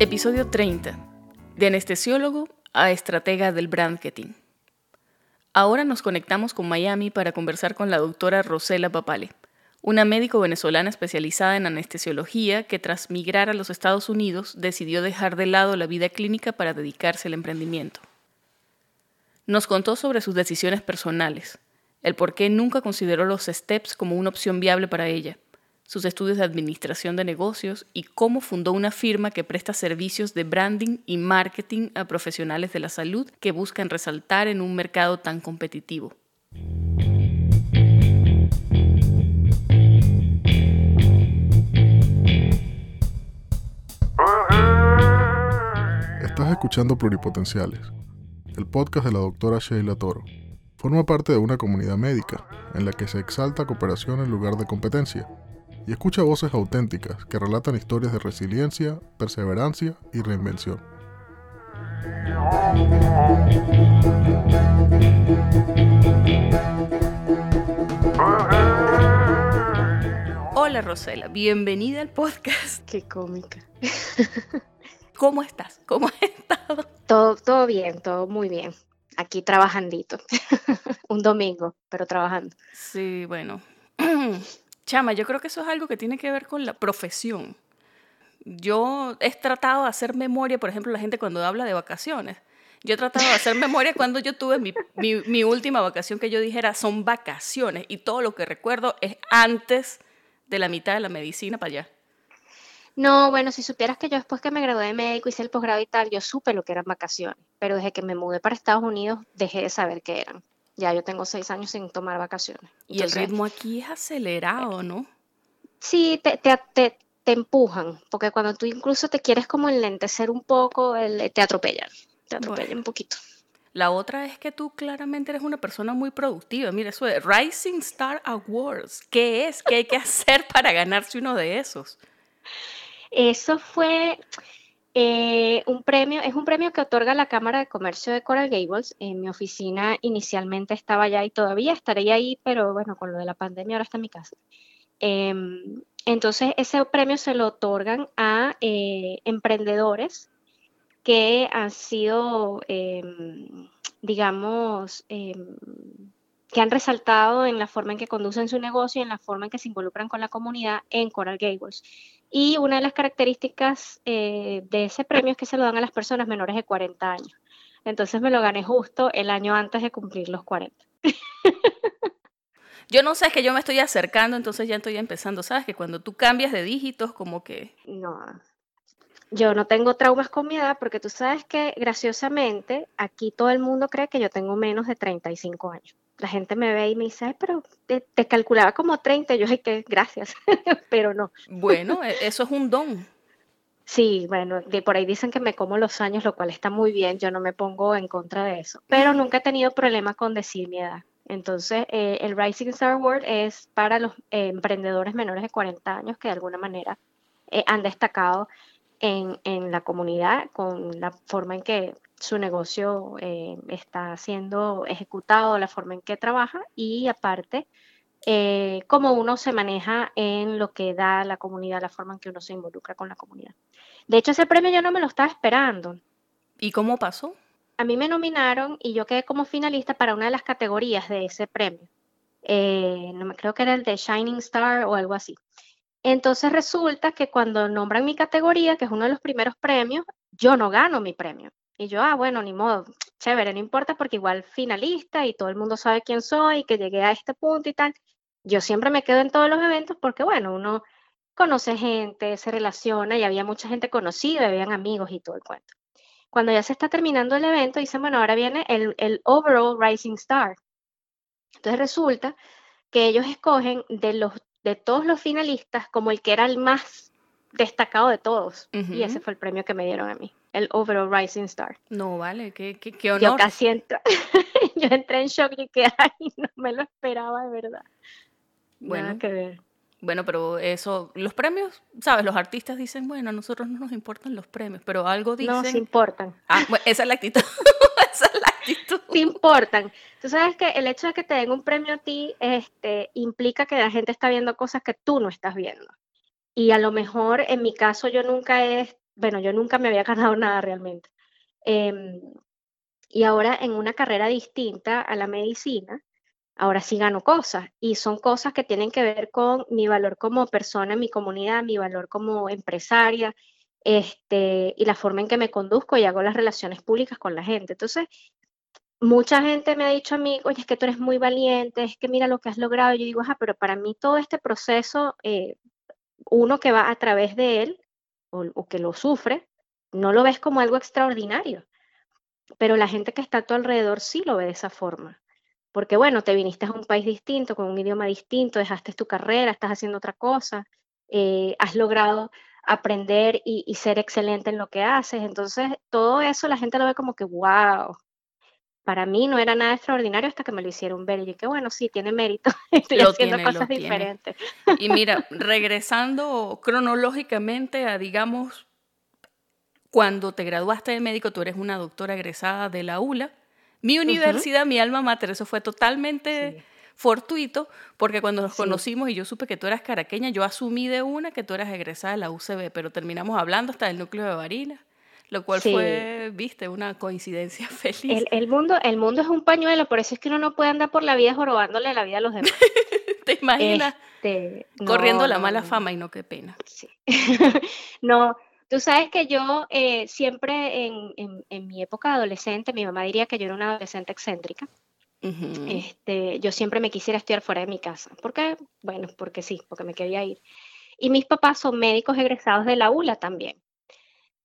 Episodio 30. De anestesiólogo a estratega del brandketing. Ahora nos conectamos con Miami para conversar con la doctora Rosela Papale, una médico venezolana especializada en anestesiología que tras migrar a los Estados Unidos decidió dejar de lado la vida clínica para dedicarse al emprendimiento. Nos contó sobre sus decisiones personales, el por qué nunca consideró los STEPS como una opción viable para ella, sus estudios de administración de negocios y cómo fundó una firma que presta servicios de branding y marketing a profesionales de la salud que buscan resaltar en un mercado tan competitivo. Estás escuchando Pluripotenciales, el podcast de la doctora Sheila Toro. Forma parte de una comunidad médica en la que se exalta cooperación en lugar de competencia y escucha voces auténticas que relatan historias de resiliencia, perseverancia y reinvención. Hola Rosela, bienvenida al podcast. Qué cómica. ¿Cómo estás? ¿Cómo has estado? Todo, todo bien, todo muy bien. Aquí trabajandito. Un domingo, pero trabajando. Sí, bueno. Chama, yo creo que eso es algo que tiene que ver con la profesión. Yo he tratado de hacer memoria, por ejemplo, la gente cuando habla de vacaciones. Yo he tratado de hacer memoria cuando yo tuve mi, mi, última vacación que yo dijera son vacaciones y todo lo que recuerdo es antes de la mitad de la medicina para allá. No, bueno, si supieras que yo después que me gradué de médico, hice el posgrado y tal, yo supe lo que eran vacaciones, pero desde que me mudé para Estados Unidos dejé de saber qué eran. Ya yo tengo seis años sin tomar vacaciones. y el ritmo aquí es acelerado, ¿no? Sí, te, te, te, empujan, porque cuando tú incluso te quieres como enlentecer un poco, te atropellan, te atropellan un poquito. La otra es que tú claramente eres una persona muy productiva. Mira, eso de Rising Star Awards. ¿Qué es? ¿Qué hay que hacer para ganarse uno de esos? Eso fue, eh, un premio, es un premio que otorga la Cámara de Comercio de Coral Gables. En mi oficina inicialmente estaba allá y todavía estaría ahí, pero bueno, con lo de la pandemia ahora está en mi casa. Em, entonces, ese premio se lo otorgan a eh, emprendedores que han sido, em, digamos, em, que han resaltado en la forma en que conducen su negocio y en la forma en que se involucran con la comunidad en Coral Gables. Y una de las características eh, de ese premio es que se lo dan a las personas menores de 40 años. Entonces me lo gané justo el año antes de cumplir los 40. Yo no sé, es que yo me estoy acercando, entonces ya estoy empezando, ¿sabes? Que cuando tú cambias de dígitos, como que... No, yo no tengo traumas con mi edad porque tú sabes que graciosamente aquí todo el mundo cree que yo tengo menos de 35 años la gente me ve y me dice, pero te, calculaba como 30, yo dije que gracias, pero no. Bueno, e, eso es un don. Sí, bueno, de por ahí dicen que me como los años, lo cual está muy bien, yo no me pongo en contra de eso, pero nunca he tenido problema con decir mi edad. Entonces, eh, el Rising Star Award es para los eh, emprendedores menores de 40 años que de alguna manera eh, han destacado en, en, la comunidad con la forma en que su negocio eh, está siendo ejecutado, la forma en que trabaja y aparte eh, cómo uno se maneja en lo que da la comunidad, la forma en que uno se involucra con la comunidad. De hecho, ese premio yo no me lo estaba esperando. ¿Y cómo pasó? A mí me nominaron y yo quedé como finalista para una de las categorías de ese premio. Eh, no me creo que era el de Shining Star o algo así. Entonces resulta que cuando nombran mi categoría, que es uno de los primeros premios, yo no gano mi premio. Y yo, ah, bueno, ni modo, chévere, no importa porque igual finalista y todo el mundo sabe quién soy, que llegué a este punto y tal. Yo siempre me quedo en todos los eventos porque, bueno, uno conoce gente, se relaciona y había mucha gente conocida, habían amigos y todo el cuento. Cuando ya se está terminando el evento, dicen, bueno, ahora viene el, el Overall Rising Star. Entonces resulta que ellos escogen de, los, de todos los finalistas como el que era el más destacado de todos. Y ese fue el premio que me dieron a mí el Overall Rising Star. No, vale, qué, qué, honor. Yo casi entré, yo entré en shock y que, ay, no me lo esperaba de verdad. Bueno, Bueno, pero eso, los premios, ¿sabes? Los artistas dicen, bueno, a nosotros no nos importan los premios, pero algo dicen. No, se importan. Ah, esa es la actitud. esa es la actitud. Sí importan. Tú sabes que el hecho de que te den un premio a ti este, implica que la gente está viendo cosas que tú no estás viendo. Y a lo mejor, en mi caso, yo nunca he bueno, yo nunca me había ganado nada realmente. Em, y ahora en una carrera distinta a la medicina, ahora sí gano cosas y son cosas que tienen que ver con mi valor como persona mi comunidad, mi valor como empresaria, este, y la forma en que me conduzco y hago las relaciones públicas con la gente. Entonces, mucha gente me ha dicho a mí, oye, es que tú eres muy valiente, es que mira lo que has logrado. yo digo, ah, pero para mí todo este proceso, eh, uno que va a través de él o, que lo sufre, no lo ves como algo extraordinario. Pero la gente que está a tu alrededor sí lo ve de esa forma. Porque bueno, te viniste a un país distinto, con un idioma distinto, dejaste tu carrera, estás haciendo otra cosa, eh, has logrado aprender y, y, ser excelente en lo que haces. Entonces, todo eso la gente lo ve como que, wow, para mí no era nada extraordinario hasta que me lo hicieron ver. Y que bueno, sí, tiene mérito. Estoy haciendo cosas diferentes. Y mira, regresando cronológicamente a, digamos, cuando te graduaste de médico, tú eres una doctora egresada de la ULA. Mi universidad, mi alma mater, eso fue totalmente fortuito, porque cuando nos conocimos y yo supe que tú eras caraqueña, yo asumí de una que tú eras egresada de la UCB, pero terminamos hablando hasta del núcleo de Barinas lo cual fue, viste, una coincidencia feliz. El, mundo, el mundo es un pañuelo, por eso es que uno no puede andar por la vida jorobándole la vida a los demás. ¿Te imaginas? Este, Corriendo la mala fama y no, qué pena. no, tú sabes que yo eh, siempre en, en, mi época adolescente, mi mamá diría que yo era una adolescente excéntrica. este, yo siempre me quisiera estudiar fuera de mi casa. ¿Por qué? Bueno, porque sí, porque me quería ir. Y mis papás son médicos egresados de la ULA también.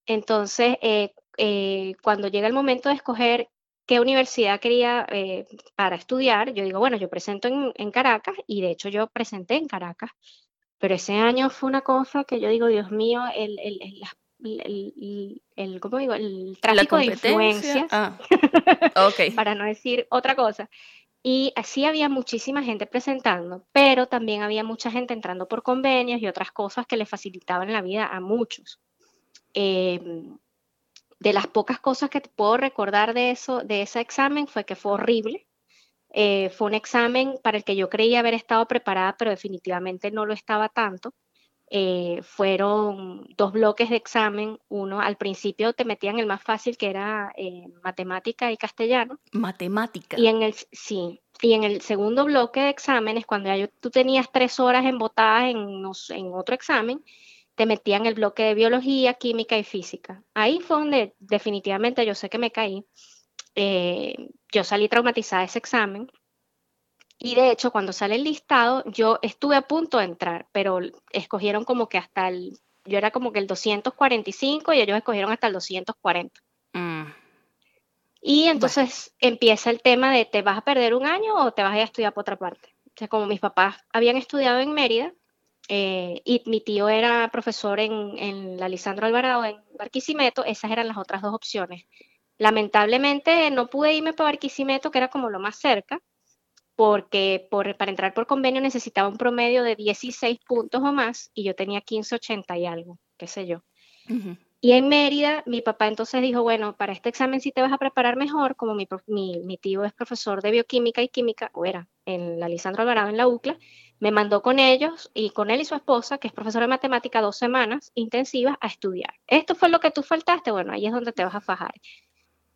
Entonces, eh, eh, cuando llega el momento de escoger qué universidad quería eh, para estudiar, yo digo, bueno, yo presento en, Caracas y de hecho yo presenté en Caracas, pero ese año fue una cosa que yo digo, Dios mío, el, el, el, ¿cómo digo? el tráfico de influencias, ah, para no decir otra cosa. Y así había muchísima gente presentando, pero también había mucha gente entrando por convenios y otras cosas que le facilitaban la vida a muchos. Em, de las pocas cosas que te puedo recordar de eso, de ese examen, fue que fue horrible. Eh, fue un examen para el que yo creía haber estado preparada, pero definitivamente no lo estaba tanto. Eh, fueron dos bloques de examen. Uno, al principio te metían el más fácil, que era eh, matemática y castellano. Matemática. Y en el, sí, y en el segundo bloque de exámenes, cuando ya tú tenías tres horas embotadas en, en otro examen, te metían el bloque de biología, química y física. Ahí fue donde definitivamente yo sé que me caí. Eh, yo salí traumatizada de ese examen. Y de hecho, cuando sale el listado, yo estuve a punto de entrar, pero escogieron como que hasta el, yo era como que el 245 y ellos escogieron hasta el 240. Mm. Y entonces empieza el tema de, ¿te vas a perder un año o te vas a ir a estudiar por otra parte? O sea, como mis papás habían estudiado en Mérida, eh, y mi tío era profesor en, en, la Lisandro Alvarado en Barquisimeto, esas eran las otras dos opciones. Lamentablemente no pude irme para Barquisimeto, que era como lo más cerca, porque por, para entrar por convenio necesitaba un promedio de 16 puntos o más y yo tenía 1580 y algo, qué sé yo. Y en Mérida, mi papá entonces dijo, bueno, para este examen sí te vas a preparar mejor, como mi, mi, mi tío es profesor de bioquímica y química, o era en la Lisandro Alvarado en la UCLA, me mandó con ellos y con él y su esposa, que es profesora de matemática, dos semanas intensivas a estudiar. Esto fue lo que tú faltaste, bueno, ahí es donde te vas a fajar.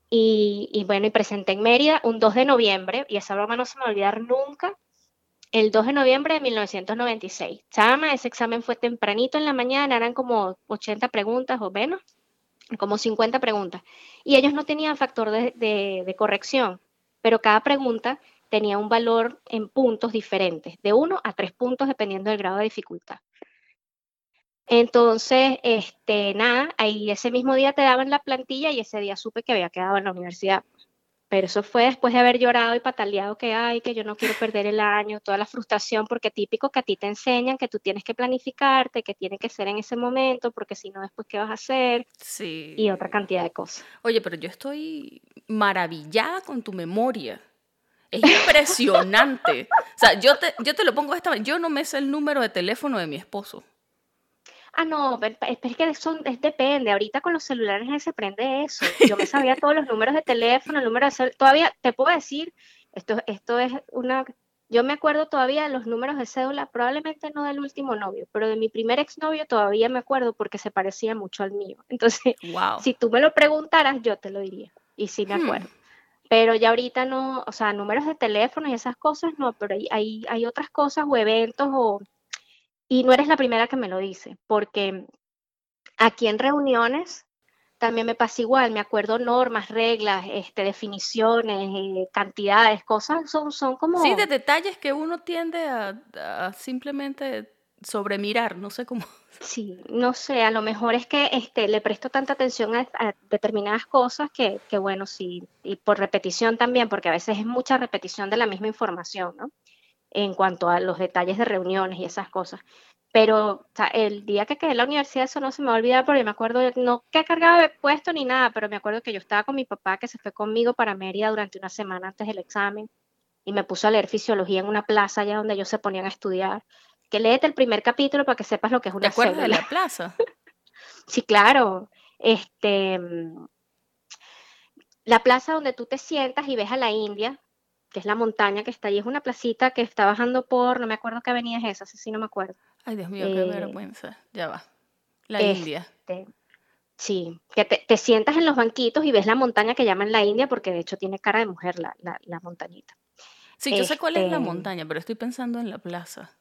Y, bueno, y presenté en Mérida un 2 de noviembre, y esa broma no se me va a olvidar nunca, el 2 de noviembre de 1996. Chama, ese examen fue tempranito en la mañana, eran como 80 preguntas o menos, como 50 preguntas. Y ellos no tenían factor de, de corrección, pero cada pregunta tenía un valor en puntos diferentes, de 1 a 3 puntos dependiendo del grado de dificultad. Entonces, este, nada, ahí ese mismo día te daban la plantilla y ese día supe que había quedado en la universidad. Pero eso fue después de haber llorado y pataleado que hay, que yo no quiero perder el año, toda la frustración, porque típico que a ti te enseñan que tú tienes que planificarte, que tiene que ser en ese momento, porque si no, después, ¿qué vas a hacer? Sí. Y otra cantidad de cosas. Oye, pero yo estoy maravillada con tu memoria. Es impresionante. o sea, yo te, yo te lo pongo esta vez. Yo no me sé el número de teléfono de mi esposo. Ah, no, pero es que son, es, depende. Ahorita con los celulares se prende eso. Yo me sabía todos los números de teléfono, el número de celular. Todavía te puedo decir, esto, esto es una yo me acuerdo todavía de los números de cédula, probablemente no del último novio, pero de mi primer exnovio todavía me acuerdo porque se parecía mucho al mío. Entonces, si tú me lo preguntaras, yo te lo diría. Y sí me hmm. Pero ya ahorita no, o sea, números de teléfono y esas cosas no, pero hay, hay, otras cosas o eventos o... Y no eres la primera que me lo dice, porque aquí en reuniones también me pasa igual, me acuerdo normas, reglas, este, definiciones, eh, cantidades, cosas, son, son como... Sí, de detalles que uno tiende a, a simplemente sobremirar, no sé cómo. Sí, no sé, a lo mejor es que este, le presto tanta atención a, determinadas cosas que, que, bueno, sí, y por repetición también, porque a veces es mucha repetición de la misma información, ¿no? En cuanto a los detalles de reuniones y esas cosas. Pero el día que quedé en la universidad, eso no se me va a olvidar, porque me acuerdo, no que cargaba de puesto ni nada, pero me acuerdo que yo estaba con mi papá, que se fue conmigo para Mérida durante una semana antes del examen, y me puso a leer fisiología en una plaza allá donde ellos se ponían a estudiar que léete el primer capítulo para que sepas lo que es una ¿Te acuerdas de la plaza? sí, claro. Este, la plaza donde tú te sientas y ves a la India, que es la montaña que está ahí, es una placita que está bajando por, no me acuerdo qué avenida es esa, sí no me acuerdo. Ay, Dios mío, qué eh, vergüenza. Ya va. La India. Este, sí, que te, sientas en los banquitos y ves la montaña que llaman la India, porque de hecho tiene cara de mujer la, la, montañita. Sí, yo sé cuál es la este montaña, pero estoy pensando en la plaza.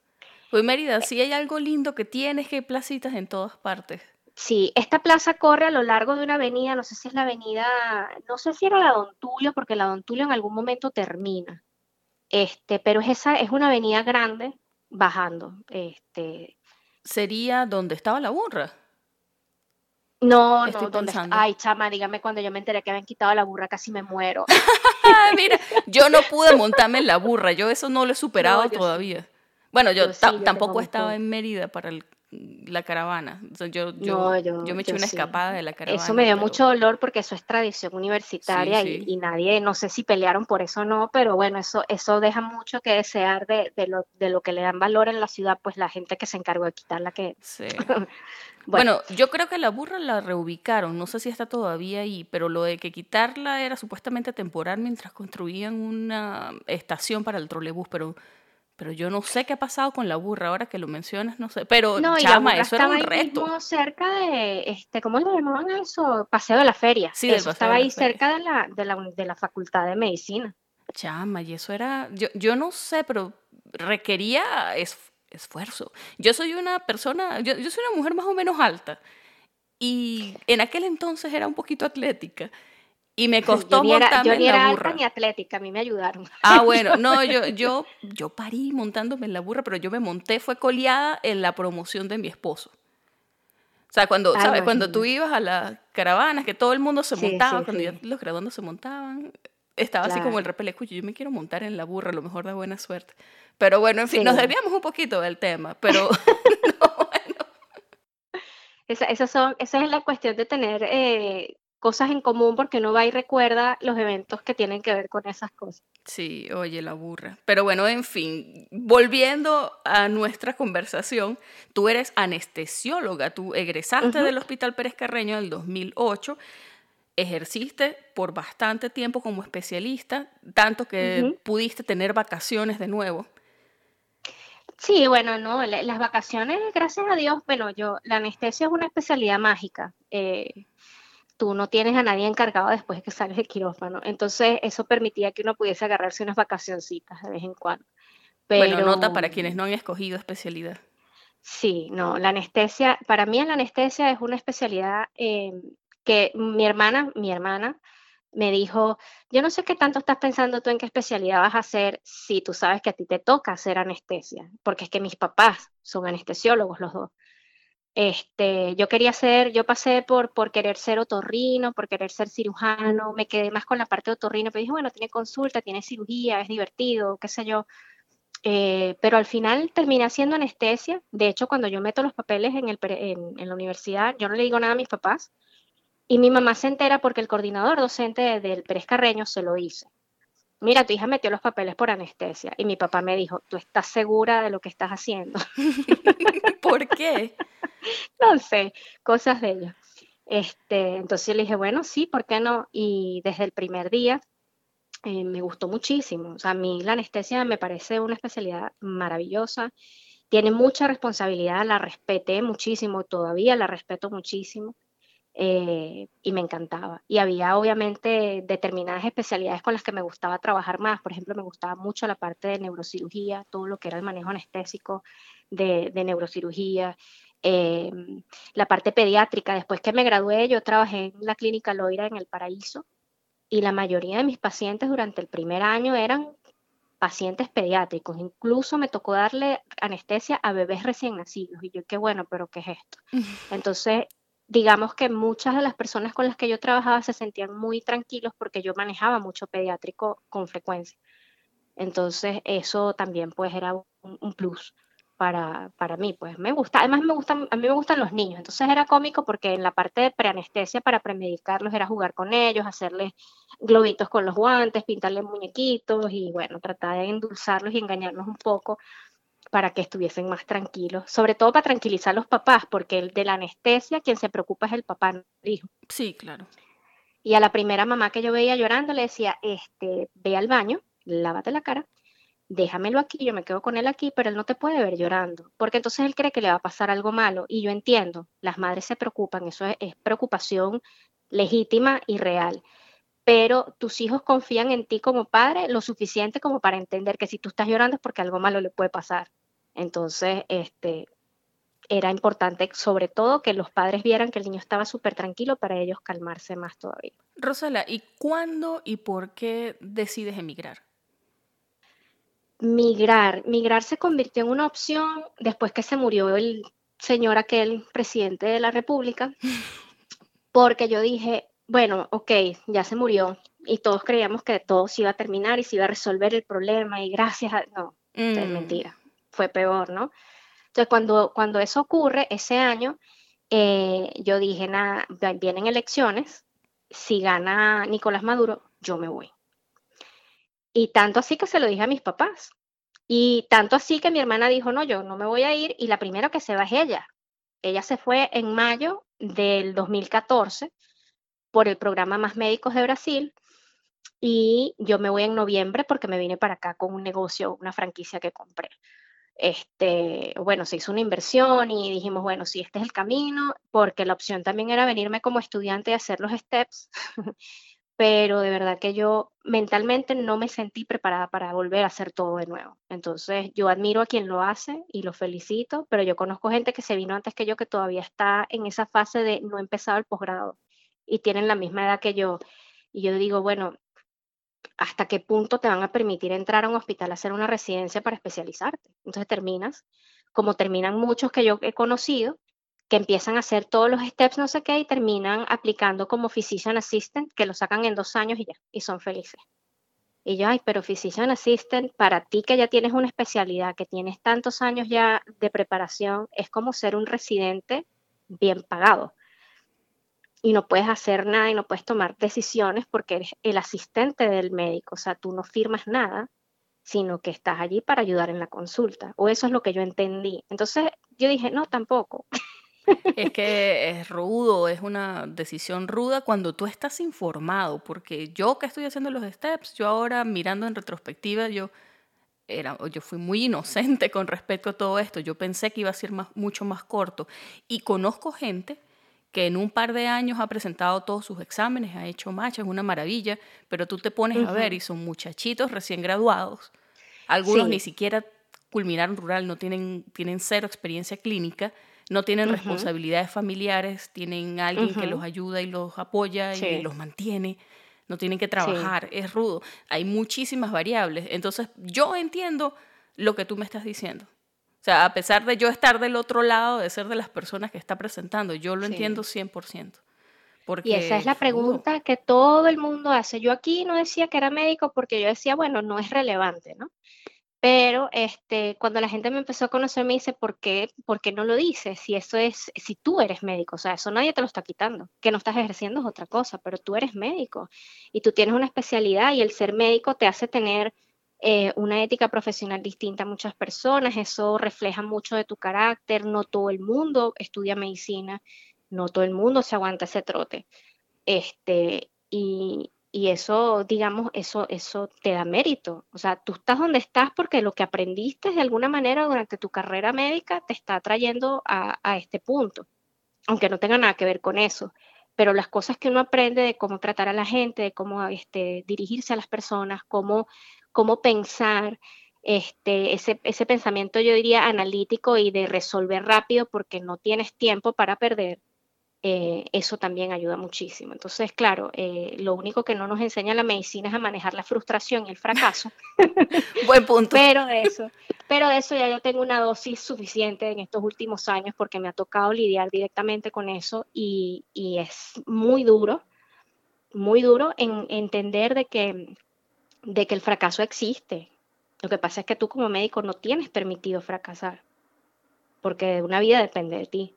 Pues Mérida, sí hay algo lindo que tienes, que hay placitas en todas partes. Sí, esta plaza corre a lo largo de una avenida, no sé si es la avenida, no sé si era la Don Tulio, porque la Don Tulio en algún momento termina. Este, pero es esa, es una avenida grande bajando. Este. ¿Sería donde estaba la burra? No, no, ¿dónde Ay, chama, dígame cuando yo me enteré que habían quitado la burra, casi me muero. Mira, yo no pude montarme en la burra, yo eso no lo he superado todavía. Bueno, yo, tampoco estaba en Mérida para la caravana. yo, yo, me eché una escapada de la caravana. Eso me dio mucho dolor porque eso es tradición universitaria y, nadie, no sé si pelearon por eso o no, pero bueno, eso, eso deja mucho que desear de, lo, de lo que le dan valor en la ciudad, pues la gente que se encargó de quitarla que... Sí. bueno. yo creo que la burra la reubicaron, no sé si está todavía ahí, pero lo de que quitarla era supuestamente temporal mientras construían una estación para el trolebús, pero pero yo no sé qué ha pasado con la burra, ahora que lo mencionas, no sé. Pero, no, chama, eso era un reto. cerca de, este, ¿cómo le llamaban eso? Paseo de la feria. Sí, eso estaba ahí cerca de la, de, la, de la Facultad de Medicina. Chama, y eso era, yo, yo no sé, pero requería esfuerzo. Yo soy una persona, yo, yo soy una mujer más o menos alta. Y en aquel entonces era un poquito atlética. Y me costó yo montarme yo ni era Alta ni atlética, a mí me ayudaron. Ah, bueno, no, yo, yo, yo parí montándome en la burra, pero yo me monté, fue coleada en la promoción de mi esposo. O sea, cuando, ¿sabes? Cuando tú ibas a las caravanas, que todo el mundo se montaba, cuando los graduandos se montaban, estaba así como el repele, yo me quiero montar en la burra, a lo mejor da buena suerte. Pero bueno, en fin, nos desviamos un poquito del tema, pero no, bueno. Esa, son, esa es la cuestión de tener eh, cosas en común porque uno va y recuerda los eventos que tienen que ver con esas cosas. Sí, oye, la burra. Pero bueno, en fin, volviendo a nuestra conversación, tú eres anestesióloga, tú egresaste del Hospital Pérez Carreño en el 2008, ejerciste por bastante tiempo como especialista, tanto que pudiste tener vacaciones de nuevo. Sí, bueno, no, las vacaciones, gracias a Dios, bueno, yo, la anestesia es una especialidad mágica. Eh, tú no tienes a nadie encargado después de que sales del quirófano. Entonces, eso permitía que uno pudiese agarrarse unas vacacioncitas de vez en cuando. Pero, bueno, nota para quienes no han escogido especialidad. Sí, no, la anestesia, para mí la anestesia es una especialidad eh, que mi hermana, mi hermana, me dijo, yo no sé qué tanto estás pensando tú en qué especialidad vas a hacer si tú sabes que a ti te toca hacer anestesia, porque es que mis papás son anestesiólogos los dos. Este, yo quería ser, yo pasé por, por querer ser otorrino, por querer ser cirujano, me quedé más con la parte de otorrino, pero dije, bueno, tiene consulta, tiene cirugía, es divertido, qué sé yo. Eh, pero al final terminé haciendo anestesia. De hecho, cuando yo meto los papeles en, el, en, la universidad, yo no le digo nada a mis papás. Y mi mamá se entera porque el coordinador docente del Pérez Carreño se lo dice. Mira, tu hija metió los papeles por anestesia. Y mi papá me dijo, ¿tú estás segura de lo que estás haciendo? ¿Por qué? no sé, cosas de ella. Este, entonces le dije, bueno, sí, ¿por qué no? Y desde el primer día eh, me gustó muchísimo. O sea, a mí la anestesia me parece una especialidad maravillosa. Tiene mucha responsabilidad, la respeté muchísimo, todavía la respeto muchísimo. Eh, y me encantaba. Y había obviamente determinadas especialidades con las que me gustaba trabajar más. Por ejemplo, me gustaba mucho la parte de neurocirugía, todo lo que era el manejo anestésico de, neurocirugía, eh, la parte pediátrica. Después que me gradué, yo trabajé en la clínica Loira en el Paraíso y la mayoría de mis pacientes durante el primer año eran pacientes pediátricos. Incluso me tocó darle anestesia a bebés recién nacidos. Y yo, qué bueno, pero ¿qué es esto? Entonces, digamos que muchas de las personas con las que yo trabajaba se sentían muy tranquilos porque yo manejaba mucho pediátrico con frecuencia. Entonces eso también pues era un, plus para, para, mí, pues me gusta, además me gustan, a mí me gustan los niños, entonces era cómico porque en la parte de preanestesia para premedicarlos era jugar con ellos, hacerles globitos con los guantes, pintarles muñequitos y bueno, tratar de endulzarlos y engañarlos un poco para que estuviesen más tranquilos, sobre todo para tranquilizar a los papás, porque el de la anestesia quien se preocupa es el papá, no el hijo. Sí, claro. Y a la primera mamá que yo veía llorando le decía, este, ve al baño, lávate la cara, déjamelo aquí, yo me quedo con él aquí, pero él no te puede ver llorando, porque entonces él cree que le va a pasar algo malo. Y yo entiendo, las madres se preocupan, eso es, preocupación legítima y real pero tus hijos confían en ti como padre lo suficiente como para entender que si tú estás llorando es porque algo malo le puede pasar. Entonces, este, era importante sobre todo que los padres vieran que el niño estaba súper tranquilo para ellos calmarse más todavía. Rosela, ¿y cuándo y por qué decides emigrar? Migrar. Migrar se convirtió en una opción después que se murió el señor aquel presidente de la República, porque yo dije, bueno, ok, ya se murió y todos creíamos que todo se iba a terminar y se iba a resolver el problema y gracias a... No, es mm. mentira, fue peor, ¿no? Entonces, cuando, cuando eso ocurre, ese año, eh, yo dije, nada, vienen elecciones, si gana Nicolás Maduro, yo me voy. Y tanto así que se lo dije a mis papás. Y tanto así que mi hermana dijo, no, yo no me voy a ir. Y la primera que se va es ella. Ella se fue en mayo del 2014 por el programa Más Médicos de Brasil y yo me voy en noviembre porque me vine para acá con un negocio, una franquicia que compré. Este, bueno, se hizo una inversión y dijimos, bueno, si este es el camino, porque la opción también era venirme como estudiante y hacer los steps, pero de verdad que yo mentalmente no me sentí preparada para volver a hacer todo de nuevo. Entonces, yo admiro a quien lo hace y lo felicito, pero yo conozco gente que se vino antes que yo que todavía está en esa fase de no empezar el posgrado y tienen la misma edad que yo. Y yo digo, bueno, ¿hasta qué punto te van a permitir entrar a un hospital a hacer una residencia para especializarte? Entonces terminas, como terminan muchos que yo he conocido, que empiezan a hacer todos los steps, no sé qué, y terminan aplicando como physician assistant, que lo sacan en dos años y ya, y son felices. Y yo, ay, pero physician assistant, para ti que ya tienes una especialidad, que tienes tantos años ya de preparación, es como ser un residente bien pagado y no puedes hacer nada y no puedes tomar decisiones porque eres el asistente del médico, o sea, tú no firmas nada, sino que estás allí para ayudar en la consulta, o eso es lo que yo entendí. Entonces yo dije, no, tampoco. Es que es rudo, es una decisión ruda cuando tú estás informado, porque yo que estoy haciendo los steps, yo ahora mirando en retrospectiva, yo era, yo fui muy inocente con respecto a todo esto. Yo pensé que iba a ser más, mucho más corto. Y conozco gente que en un par de años ha presentado todos sus exámenes, ha hecho match, es una maravilla, pero tú te pones a ver y son muchachitos recién graduados, algunos ni siquiera culminaron rural, no tienen, tienen cero experiencia clínica, no tienen responsabilidades familiares, tienen alguien que los ayuda y los apoya y los mantiene, no tienen que trabajar, es rudo, hay muchísimas variables, entonces yo entiendo lo que tú me estás diciendo. O sea, a pesar de yo estar del otro lado, de ser de las personas que está presentando, yo lo entiendo 100%. Porque, y esa es la pregunta que todo el mundo hace. Yo aquí no decía que era médico porque yo decía, bueno, no es relevante, ¿no? Pero este, cuando la gente me empezó a conocer, me dice, ¿por qué, ¿por qué no lo dices? Si eso es, si tú eres médico, o sea, eso nadie te lo está quitando. Que no estás ejerciendo es otra cosa, pero tú eres médico y tú tienes una especialidad y el ser médico te hace tener eh, una ética profesional distinta a muchas personas, eso refleja mucho de tu carácter, no todo el mundo estudia medicina, no todo el mundo se aguanta ese trote. Este, y, y eso, digamos, eso, eso te da mérito. O sea, tú estás donde estás porque lo que aprendiste de alguna manera durante tu carrera médica te está trayendo a, a este punto, aunque no tenga nada que ver con eso. Pero las cosas que uno aprende de cómo tratar a la gente, de cómo este, dirigirse a las personas, cómo, cómo pensar, este, ese, ese pensamiento yo diría analítico y de resolver rápido porque no tienes tiempo para perder, eh, eso también ayuda muchísimo. Entonces, claro, eh, lo único que no nos enseña la medicina es a manejar la frustración y el fracaso. Buen punto. Pero de eso, pero eso ya yo tengo una dosis suficiente en estos últimos años porque me ha tocado lidiar directamente con eso y, y es muy duro, muy duro en entender de que, de que el fracaso existe. Lo que pasa es que tú como médico no tienes permitido fracasar porque una vida depende de ti.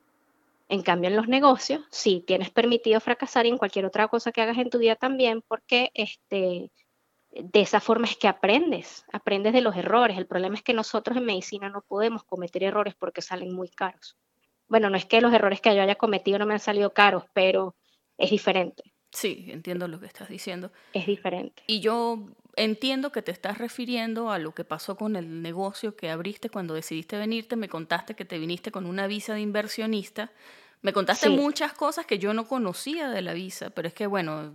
En cambio, en los negocios, sí, tienes permitido fracasar y en cualquier otra cosa que hagas en tu vida también, porque este, de esa forma es que aprendes, aprendes de los errores. El problema es que nosotros en medicina no podemos cometer errores porque salen muy caros. Bueno, no es que los errores que yo haya cometido no me han salido caros, pero es diferente. Sí, entiendo lo que estás diciendo. Es diferente. Y yo entiendo que te estás refiriendo a lo que pasó con el negocio que abriste cuando decidiste venirte. Me contaste que te viniste con una visa de inversionista. Me contaste muchas cosas que yo no conocía de la visa, pero es que bueno,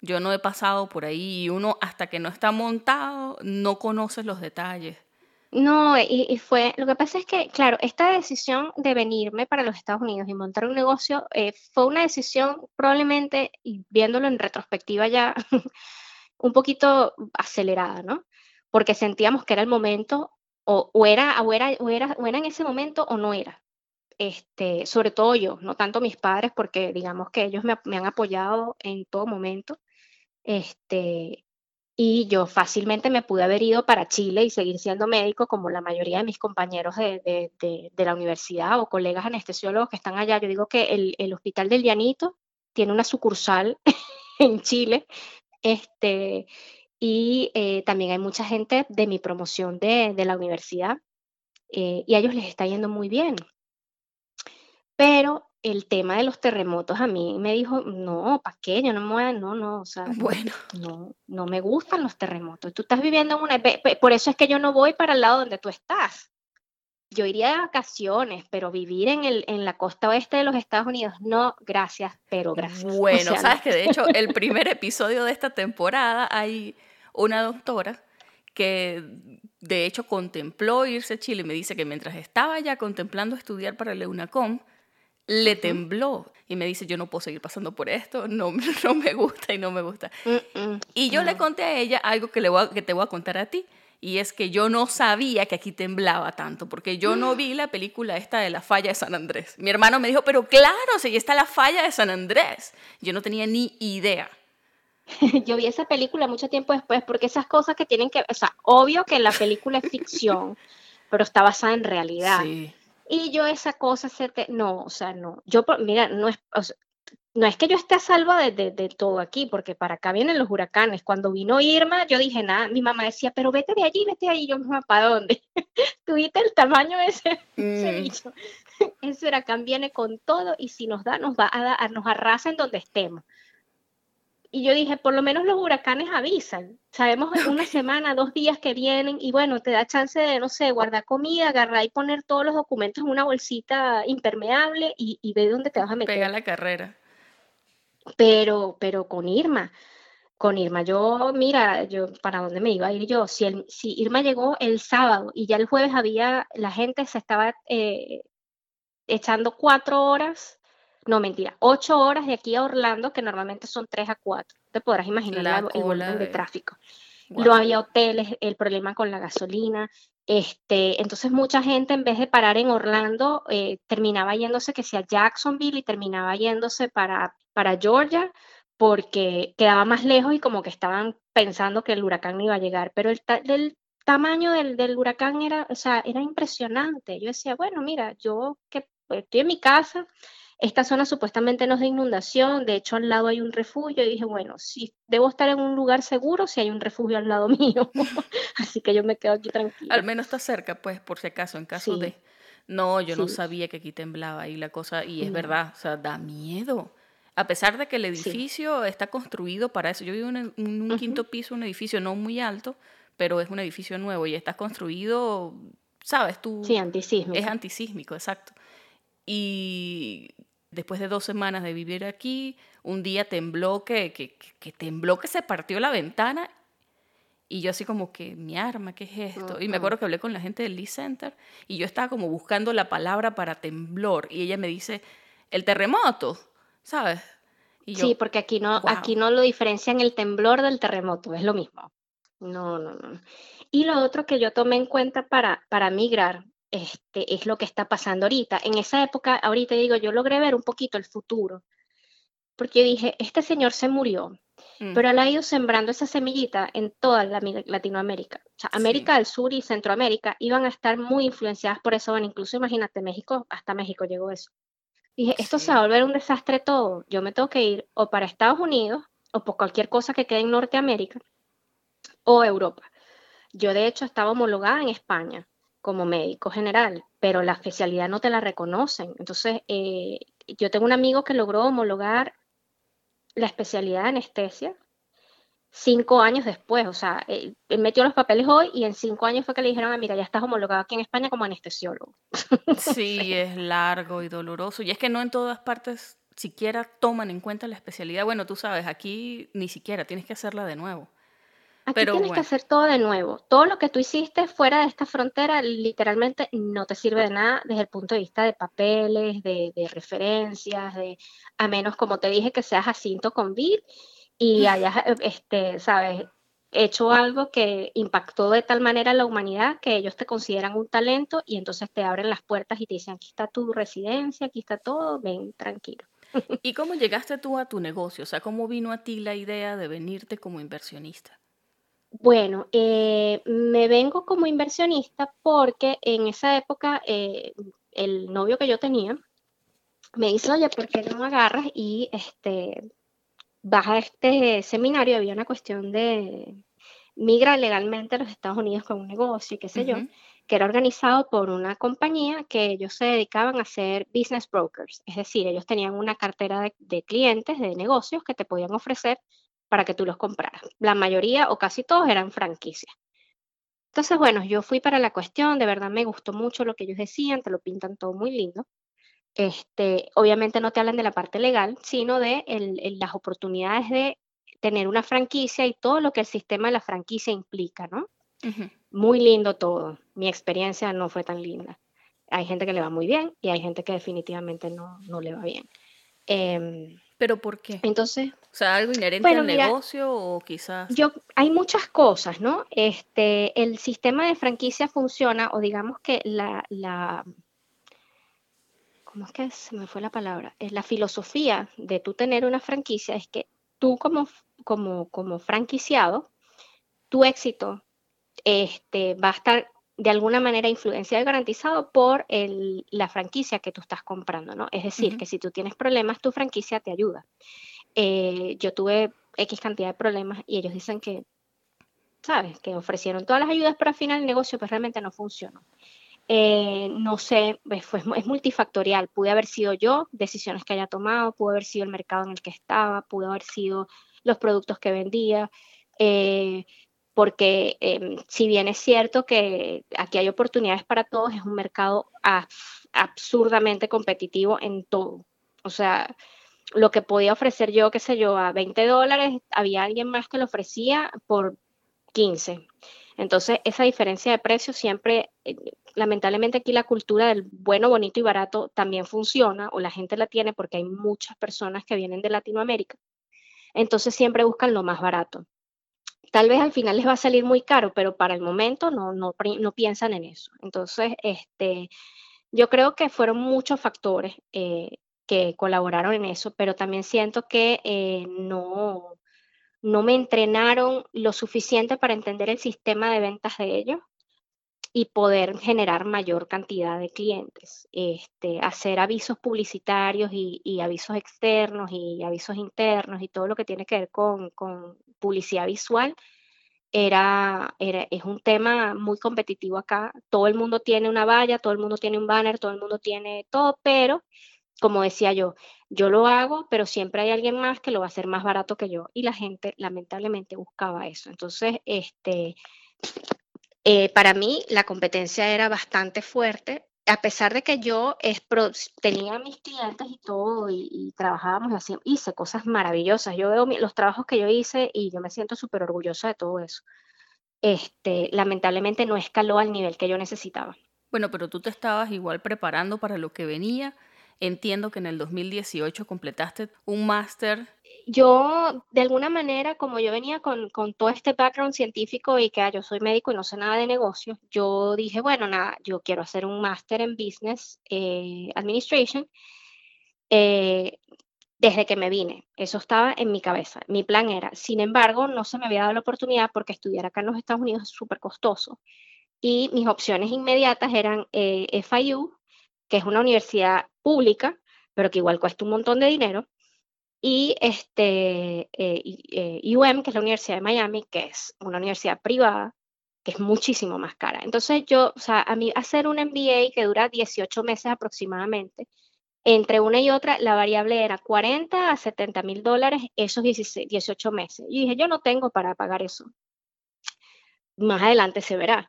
yo no he pasado por ahí y uno hasta que no está montado no conoce los detalles. No, y, fue, lo que pasa es que, claro, esta decisión de venirme para los Estados Unidos y montar un negocio eh, fue una decisión probablemente, y viéndolo en retrospectiva ya, un poquito acelerada, ¿no? Porque sentíamos que era el momento, o, era, o, era, o, era, en ese momento o no era. Este, sobre todo yo, no tanto mis padres, porque digamos que ellos me, han apoyado en todo momento. Este, y yo fácilmente me pude haber ido para Chile y seguir siendo médico como la mayoría de mis compañeros de, la universidad o colegas anestesiólogos que están allá. Yo digo que el, Hospital del Llanito tiene una sucursal en Chile este, y eh, también hay mucha gente de mi promoción de, la universidad eh, y a ellos les está yendo muy bien. Pero el tema de los terremotos a mí me dijo, no, ¿para qué? Yo no me voy a, no, no, o sea, bueno. no, no me gustan los terremotos. Tú estás viviendo en una, por eso es que yo no voy para el lado donde tú estás. Yo iría de vacaciones, pero vivir en, el, en la costa oeste de los Estados Unidos, no, gracias, pero gracias. Bueno, sabes que de hecho el primer episodio de esta temporada hay una doctora que de hecho contempló irse a Chile y me dice que mientras estaba ya contemplando estudiar para el EUNACOM, le tembló y me dice, yo no puedo seguir pasando por esto, no, no me gusta y no me gusta. y yo le conté a ella algo que, le voy que te voy a contar a ti. Y es que yo no sabía que aquí temblaba tanto, porque yo no vi la película esta de la falla de San Andrés. Mi hermano me dijo, pero claro, si está la falla de San Andrés. Yo no tenía ni idea. yo vi esa película mucho tiempo después, porque esas cosas que tienen que, o sea, obvio que la película es ficción, pero está basada en realidad. Sí. Y yo esa cosa, se te... no, o sea, no. Yo, mira, no es, no es que yo esté a salvo de, de, todo aquí, porque para acá vienen los huracanes. Cuando vino Irma, yo dije, nada, mi mamá decía, pero vete de allí, vete de allí. Yo, mamá, ¿para dónde? Tuviste el tamaño de ese, ese mm. bicho. Ese huracán viene con todo y si nos da, nos va a dar, nos arrasa en donde estemos. Y yo dije, por lo menos los huracanes avisan. Sabemos una semana, dos días que vienen y bueno, te da chance de, no sé, guardar comida, agarrar y poner todos los documentos en una bolsita impermeable y, y ve dónde te vas a meter. Pega la carrera. Pero, pero con Irma, con Irma, yo, mira, yo, ¿para dónde me iba a ir yo? Si, el, si Irma llegó el sábado y ya el jueves había, la gente se estaba eh, echando cuatro horas no mentira, ocho horas de aquí a Orlando, que normalmente son tres a cuatro. Te podrás imaginar el volumen de... tráfico. No había hoteles, el problema con la gasolina. Este, entonces mucha gente en vez de parar en Orlando eh, terminaba yéndose que sea Jacksonville y terminaba yéndose para, para Georgia porque quedaba más lejos y como que estaban pensando que el huracán no iba a llegar, pero el, el tamaño del, del, huracán era, o sea, era impresionante. Yo decía, bueno, mira, yo que estoy en mi casa, esta zona supuestamente no es de inundación, de hecho al lado hay un refugio y dije, bueno, si debo estar en un lugar seguro si hay un refugio al lado mío. Así que yo me quedo aquí tranquila. Al menos está cerca, pues, por si acaso, en caso de... No, yo no sabía que aquí temblaba y la cosa, y es verdad, o sea, da miedo. A pesar de que el edificio está construido para eso. Yo vivo en un, quinto piso, un edificio no muy alto, pero es un edificio nuevo y está construido, ¿sabes? Tú, sí, antisísmico. Es antisísmico, exacto. Y después de dos semanas de vivir aquí, un día tembló que, que, que tembló que se partió la ventana y yo así como que, mi arma, ¿qué es esto? Y me acuerdo que hablé con la gente del Lee Center y yo estaba como buscando la palabra para temblor y ella me dice, el terremoto, ¿sabes? sí, porque aquí no, aquí no lo diferencian el temblor del terremoto, es lo mismo. No, no, no. Y lo otro que yo tomé en cuenta para, para migrar este, es lo que está pasando ahorita. En esa época, ahorita digo, yo logré ver un poquito el futuro, porque dije, este señor se murió, mm. pero él ha ido sembrando esa semillita en toda la, Latinoamérica. O sea, América del Sur y Centroamérica iban a estar muy influenciadas por eso. Bueno, incluso imagínate, México, hasta México llegó eso. Dije, esto se va a volver un desastre todo. Yo me tengo que ir o para Estados Unidos o por cualquier cosa que quede en Norteamérica o Europa. Yo de hecho estaba homologada en España como médico general, pero la especialidad no te la reconocen. Entonces, eh, yo tengo un amigo que logró homologar la especialidad de anestesia cinco años después. O sea, él, metió los papeles hoy y en cinco años fue que le dijeron, ah, mira, ya estás homologado aquí en España como anestesiólogo. Sí, es largo y doloroso. Y es que no en todas partes siquiera toman en cuenta la especialidad. Bueno, tú sabes, aquí ni siquiera tienes que hacerla de nuevo. Aquí tienes que hacer todo de nuevo. Todo lo que tú hiciste fuera de esta frontera literalmente no te sirve de nada desde el punto de vista de papeles, de, referencias, de a menos como te dije que seas asinto con BID y hayas, eh, este, sabes, hecho algo que impactó de tal manera a la humanidad que ellos te consideran un talento y entonces te abren las puertas y te dicen, aquí está tu residencia, aquí está todo, ven tranquilo. ¿Y cómo llegaste tú a tu negocio? O sea, ¿cómo vino a ti la idea de venirte como inversionista? Bueno, eh, me vengo como inversionista porque en esa época eh, el novio que yo tenía me dice, oye, ¿por qué no agarras y este, vas a este seminario? Había una cuestión de migra legalmente a los Estados Unidos con un negocio y qué sé yo, que era organizado por una compañía que ellos se dedicaban a ser business brokers, es decir, ellos tenían una cartera de clientes, de negocios que te podían ofrecer para que tú los compraras. La mayoría o casi todos eran franquicias. Entonces, bueno, yo fui para la cuestión, de verdad me gustó mucho lo que ellos decían, te lo pintan todo muy lindo. Este, obviamente no te hablan de la parte legal, sino de las oportunidades de tener una franquicia y todo lo que el sistema de la franquicia implica, ¿no? Muy lindo todo. Mi experiencia no fue tan linda. Hay gente que le va muy bien y hay gente que definitivamente no, no le va bien. Em, ¿Pero por qué? Entonces. O sea, algo inherente al negocio o quizás. Yo, hay muchas cosas, ¿no? Este, el sistema de franquicia funciona, o digamos que la, la ¿cómo es que se me fue la palabra? Es la filosofía de tú tener una franquicia, es que tú como, como, como franquiciado, tu éxito este, va a estar de alguna manera influenciado y garantizado por la franquicia que tú estás comprando, ¿no? Es decir, que si tú tienes problemas, tu franquicia te ayuda. Eh, yo tuve X cantidad de problemas y ellos dicen que, ¿sabes? Que ofrecieron todas las ayudas, pero al final el negocio pues realmente no funcionó. Eh, no sé, pues, es multifactorial. Pude haber sido yo, decisiones que haya tomado, pudo haber sido el mercado en el que estaba, pudo haber sido los productos que vendía, eh, porque em, si bien es cierto que aquí hay oportunidades para todos, es un mercado absurdamente competitivo en todo. O sea, lo que podía ofrecer yo, qué sé yo, a 20 dólares, había alguien más que lo ofrecía por 15. Entonces, esa diferencia de precio siempre, eh, lamentablemente aquí la cultura del bueno, bonito y barato también funciona, o la gente la tiene porque hay muchas personas que vienen de Latinoamérica. Entonces siempre buscan lo más barato. Tal vez al final les va a salir muy caro, pero para el momento no, no, piensan en eso. Entonces, este, yo creo que fueron muchos factores eh, que colaboraron en eso, pero también siento que eh, no, no me entrenaron lo suficiente para entender el sistema de ventas de ellos y poder generar mayor cantidad de clientes. Este, hacer avisos publicitarios y, avisos externos y avisos internos y todo lo que tiene que ver con, con publicidad visual, era, era, es un tema muy competitivo acá. Todo el mundo tiene una valla, todo el mundo tiene un banner, todo el mundo tiene todo, pero como decía yo, yo lo hago, pero siempre hay alguien más que lo va a hacer más barato que yo. Y la gente lamentablemente buscaba eso. Entonces, este, eh, para mí la competencia era bastante fuerte, a pesar de que yo tenía mis clientes y todo, y, trabajábamos así, hice cosas maravillosas. Yo veo los trabajos que yo hice y yo me siento súper orgullosa de todo eso. Este, lamentablemente no escaló al nivel que yo necesitaba. Bueno, pero tú te estabas igual preparando para lo que venía. Entiendo que en el 2018 completaste un máster. Yo, de alguna manera, como yo venía con, todo este background científico y que ah, yo soy médico y no sé nada de negocios, yo dije, bueno, nada, yo quiero hacer un máster en Business eh, Administration. Eh, desde que me vine. Eso estaba en mi cabeza. Mi plan era, sin embargo, no se me había dado la oportunidad porque estudiar acá en los Estados Unidos es súper costoso y mis opciones inmediatas eran eh, FIU, que es una universidad pública, pero que igual cuesta un montón de dinero, y este, eh, UM, eh, que es la Universidad de Miami, que es una universidad privada, que es muchísimo más cara. Entonces yo, o sea, a mí hacer un MBA que dura 18 meses aproximadamente, entre una y otra, la variable era 40 a 70 mil dólares esos 18 meses. Y dije, yo no tengo para pagar eso. Más adelante se verá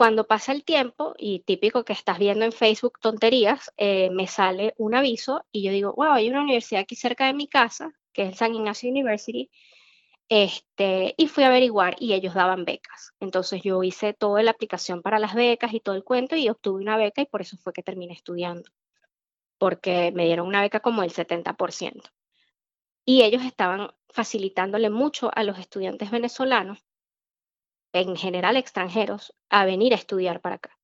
cuando pasa el tiempo, y típico que estás viendo en Facebook tonterías, eh, me sale un aviso y yo digo, wow, hay una universidad aquí cerca de mi casa, que es San Ignacio University, este, y fui a averiguar y ellos daban becas. Entonces yo hice toda la aplicación para las becas y todo el cuento y obtuve una beca y por eso fue que terminé estudiando, porque me dieron una beca como el 70%. Y ellos estaban facilitándole mucho a los estudiantes venezolanos en general extranjeros, a venir a estudiar para acá.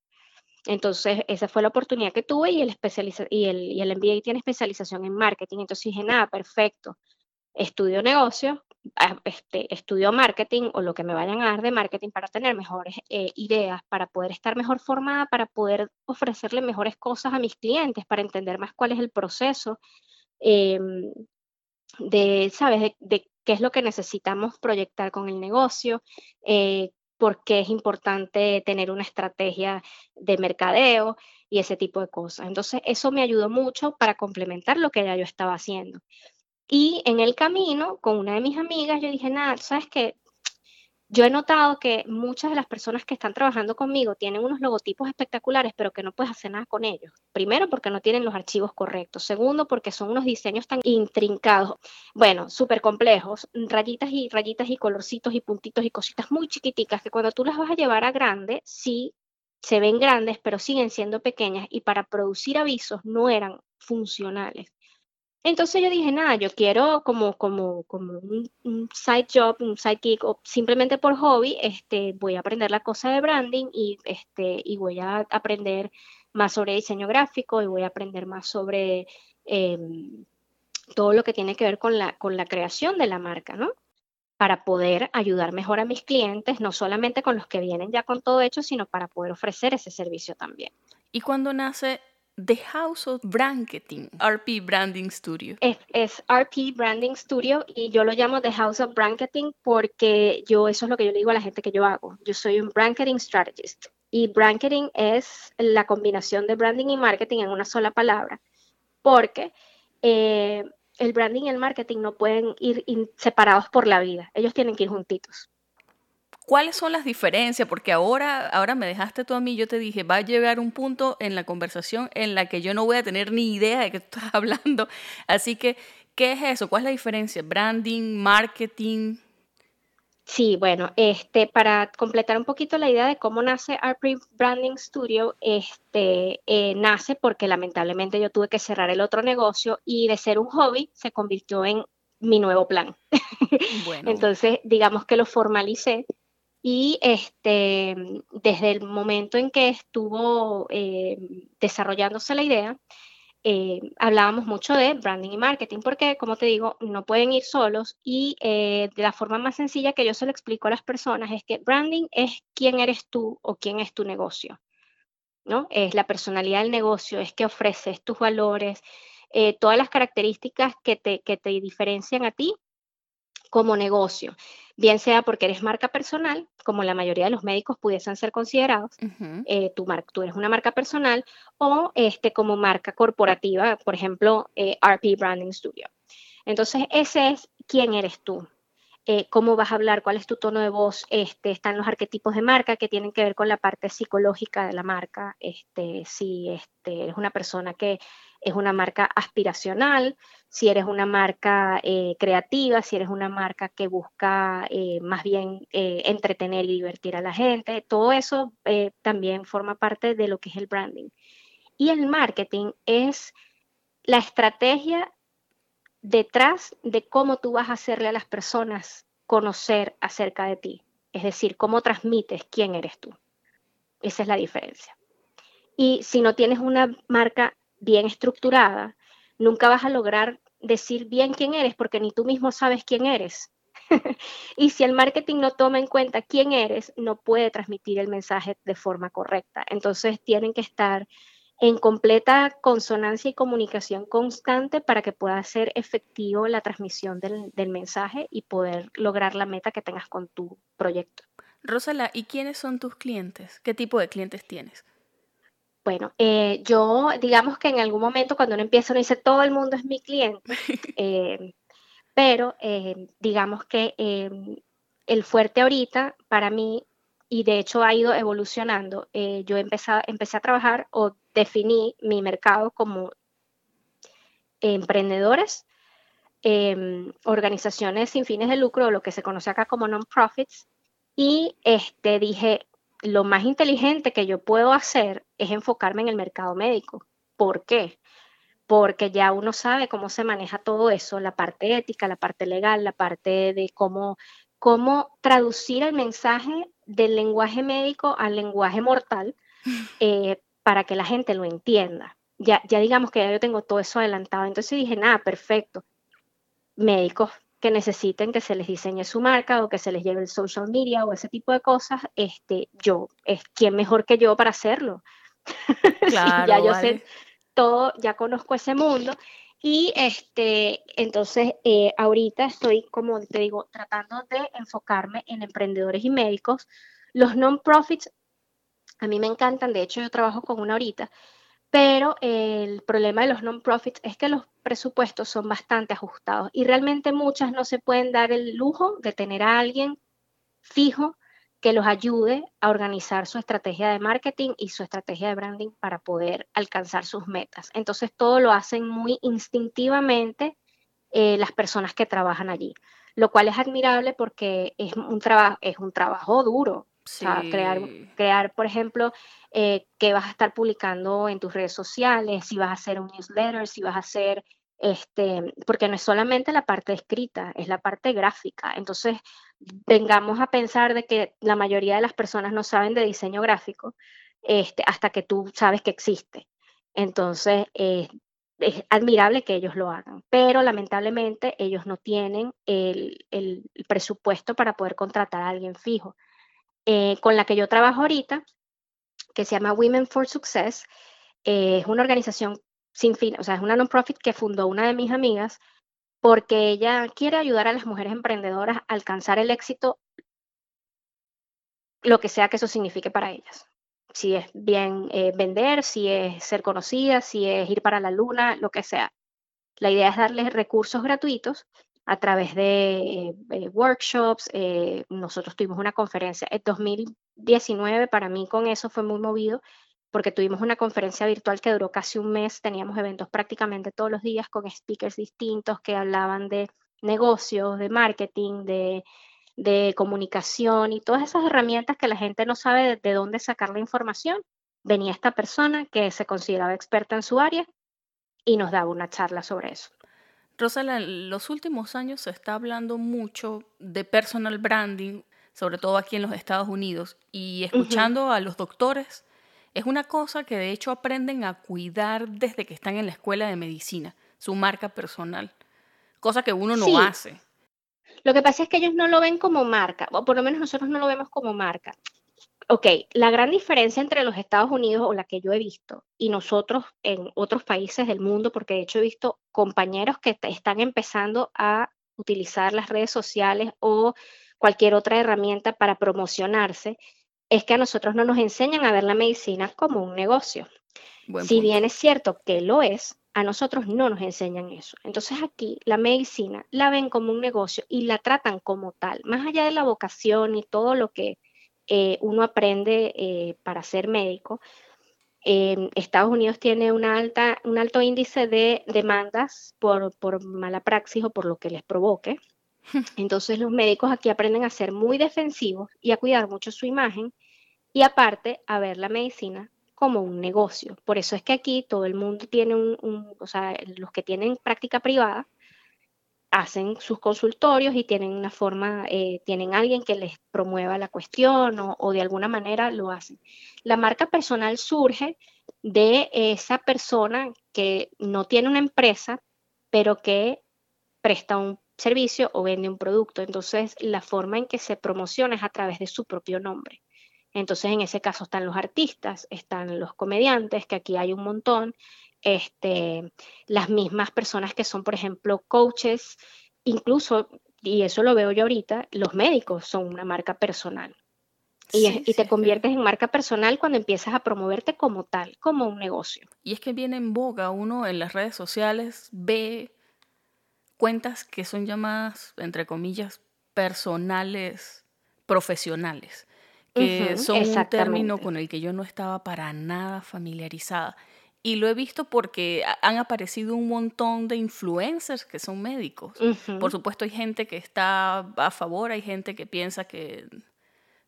Entonces, esa fue la oportunidad que tuve y el, y el, y el MBA tiene especialización en marketing. Entonces dije, nada, perfecto. Estudio negocios, ah, este, estudio marketing o lo que me vayan a dar de marketing para tener mejores eh, ideas, para poder estar mejor formada, para poder ofrecerle mejores cosas a mis clientes, para entender más cuál es el proceso em, de, ¿sabes?, de, qué es lo que necesitamos proyectar con el negocio, eh, porque es importante tener una estrategia de mercadeo y ese tipo de cosas. Entonces, eso me ayudó mucho para complementar lo que ya yo estaba haciendo. Y en el camino, con una de mis amigas, yo dije, nada, ¿sabes qué? Yo he notado que muchas de las personas que están trabajando conmigo tienen unos logotipos espectaculares, pero que no puedes hacer nada con ellos. Primero, porque no tienen los archivos correctos. Segundo, porque son unos diseños tan intrincados, bueno, súper complejos, rayitas y rayitas y colorcitos y puntitos y cositas muy chiquiticas que cuando tú las vas a llevar a grande, sí se ven grandes, pero siguen siendo pequeñas y para producir avisos no eran funcionales. Entonces yo dije, nada, yo quiero como, como, como un, side job, un side gig, o simplemente por hobby, este, voy a aprender la cosa de branding y, este, y voy a aprender más sobre diseño gráfico y voy a aprender más sobre em, todo lo que tiene que ver con la, con la creación de la marca, ¿no? Para poder ayudar mejor a mis clientes, no solamente con los que vienen ya con todo hecho, sino para poder ofrecer ese servicio también. ¿Y cuando nace The House of Branding, RP Branding Studio. Es, RP Branding Studio y yo lo llamo The House of Branding porque yo eso es lo que yo le digo a la gente que yo hago. Yo soy un branding strategist y branding es la combinación de branding y marketing en una sola palabra porque eh, el branding y el marketing no pueden ir separados por la vida, ellos tienen que ir juntitos. ¿Cuáles son las diferencias? Porque ahora, ahora me dejaste tú a mí, yo te dije, va a llegar un punto en la conversación en la que yo no voy a tener ni idea de qué estás hablando. Así que, ¿qué es eso? ¿Cuál es la diferencia? ¿Branding, marketing? Sí, bueno, este, para completar un poquito la idea de cómo nace RP Branding Studio, este, eh, nace porque lamentablemente yo tuve que cerrar el otro negocio y de ser un hobby se convirtió en mi nuevo plan. Bueno. Entonces, digamos que lo formalicé y este, desde el momento en que estuvo eh, desarrollándose la idea, eh, hablábamos mucho de branding y marketing, porque como te digo, no pueden ir solos y eh, de la forma más sencilla que yo se lo explico a las personas es que branding es quién eres tú o quién es tu negocio, ¿no? Es la personalidad del negocio, es que ofreces tus valores, todas las características que te, que te diferencian a ti como negocio, bien sea porque eres marca personal, como la mayoría de los médicos pudiesen ser considerados, eh, tu tú eres una marca personal, o este, como marca corporativa, por ejemplo, eh, RP Branding Studio. Entonces, ese es quién eres tú. Eh, cómo vas a hablar, cuál es tu tono de voz, este, están los arquetipos de marca que tienen que ver con la parte psicológica de la marca, este, si este, eres una persona que es una marca aspiracional, si eres una marca eh, creativa, si eres una marca que busca eh, más bien entretener y divertir a la gente, todo eso también forma parte de lo que es el branding. Y el marketing es la estrategia detrás de cómo tú vas a hacerle a las personas conocer acerca de ti. Es decir, cómo transmites quién eres tú. Esa es la diferencia. Y si no tienes una marca bien estructurada, nunca vas a lograr decir bien quién eres porque ni tú mismo sabes quién eres. y si el marketing no toma en cuenta quién eres, no puede transmitir el mensaje de forma correcta. Entonces tienen que estar en completa consonancia y comunicación constante para que pueda ser efectivo la transmisión del, mensaje y poder lograr la meta que tengas con tu proyecto. Rosala, ¿y quiénes son tus clientes? ¿Qué tipo de clientes tienes? Bueno, eh, yo digamos que en algún momento cuando uno empieza uno dice todo el mundo es mi cliente, eh, pero eh, digamos que el fuerte ahorita para mí y de hecho ha ido evolucionando. Eh, yo empecé, empecé a trabajar o definí mi mercado como emprendedores, em, organizaciones sin fines de lucro, lo que se conoce acá como non-profits, y este, dije, lo más inteligente que yo puedo hacer es enfocarme en el mercado médico. ¿Por qué? Porque ya uno sabe cómo se maneja todo eso, la parte ética, la parte legal, la parte de cómo, cómo traducir el mensaje del lenguaje médico al lenguaje mortal eh, para que la gente lo entienda. Ya, ya digamos que ya yo tengo todo eso adelantado. Entonces dije, nada, perfecto. Médicos que necesiten que se les diseñe su marca o que se les lleve el social media o ese tipo de cosas, este, yo, es quien mejor que yo para hacerlo. Claro, ya yo sé todo, ya conozco ese mundo y este, entonces, eh, ahorita estoy, como te digo, tratando de enfocarme en emprendedores y médicos. Los non-profits, a mí me encantan, de hecho yo trabajo con una ahorita, pero el problema de los non-profits es que los presupuestos son bastante ajustados y realmente muchas no se pueden dar el lujo de tener a alguien fijo que los ayude a organizar su estrategia de marketing y su estrategia de branding para poder alcanzar sus metas. Entonces todo lo hacen muy instintivamente eh, las personas que trabajan allí, lo cual es admirable porque es un, es un trabajo duro. Crear, crear, por ejemplo, eh, qué vas a estar publicando en tus redes sociales, si vas a hacer un newsletter, si vas a hacer este, porque no es solamente la parte escrita, es la parte gráfica. Entonces, vengamos a pensar de que la mayoría de las personas no saben de diseño gráfico este, hasta que tú sabes que existe. Entonces, es admirable que ellos lo hagan, pero lamentablemente ellos no tienen el, presupuesto para poder contratar a alguien fijo. Eh, con la que yo trabajo ahorita, que se llama Women for Success, eh, es una organización sin fin, o sea, es una non-profit que fundó una de mis amigas porque ella quiere ayudar a las mujeres emprendedoras a alcanzar el éxito, lo que sea que eso signifique para ellas. Si es bien eh, vender, si es ser conocida, si es ir para la luna, lo que sea. La idea es darles recursos gratuitos a través de eh, workshops. Eh, nosotros tuvimos una conferencia en 2019, para mí con eso fue muy movido porque tuvimos una conferencia virtual que duró casi un mes, teníamos eventos prácticamente todos los días con speakers distintos que hablaban de negocios, de marketing, de, comunicación y todas esas herramientas que la gente no sabe de, dónde sacar la información. Venía esta persona que se consideraba experta en su área y nos daba una charla sobre eso. Rosala, en los últimos años se está hablando mucho de personal branding, sobre todo aquí en los Estados Unidos, y escuchando a los doctores es una cosa que de hecho aprenden a cuidar desde que están en la escuela de medicina, su marca personal, cosa que uno no hace. Lo que pasa es que ellos no lo ven como marca, o por lo menos nosotros no lo vemos como marca. Ok, la gran diferencia entre los Estados Unidos o la que yo he visto y nosotros en otros países del mundo, porque de hecho he visto compañeros que están empezando a utilizar las redes sociales o cualquier otra herramienta para promocionarse, es que a nosotros no nos enseñan a ver la medicina como un negocio. si bien es cierto que lo es, a nosotros no nos enseñan eso. Entonces aquí la medicina la ven como un negocio y la tratan como tal, más allá de la vocación y todo lo que eh, uno aprende eh, para ser médico. Estados Unidos tiene una alta, un alto índice de demandas por, por mala praxis o por lo que les provoque. Entonces los médicos aquí aprenden a ser muy defensivos y a cuidar mucho su imagen y aparte a ver la medicina como un negocio. Por eso es que aquí todo el mundo tiene un, o sea, los que tienen práctica privada hacen sus consultorios y tienen una forma, eh, tienen alguien que les promueva la cuestión o, o, de alguna manera lo hacen. La marca personal surge de esa persona que no tiene una empresa, pero que presta un servicio o vende un producto. Entonces, la forma en que se promociona es a través de su propio nombre. Entonces, en ese caso están los artistas, están los comediantes, que aquí hay un montón, este, las mismas personas que son, por ejemplo, coaches, incluso, y eso lo veo yo ahorita, los médicos son una marca personal. Y, te conviertes en marca personal cuando empiezas a promoverte como tal, como un negocio. Y es que viene en boga, uno en las redes sociales ve cuentas que son llamadas, entre comillas, personales, profesionales que son un término con el que yo no estaba para nada familiarizada. Y lo he visto porque han aparecido un montón de influencers que son médicos. Por supuesto hay gente que está a favor, hay gente que piensa que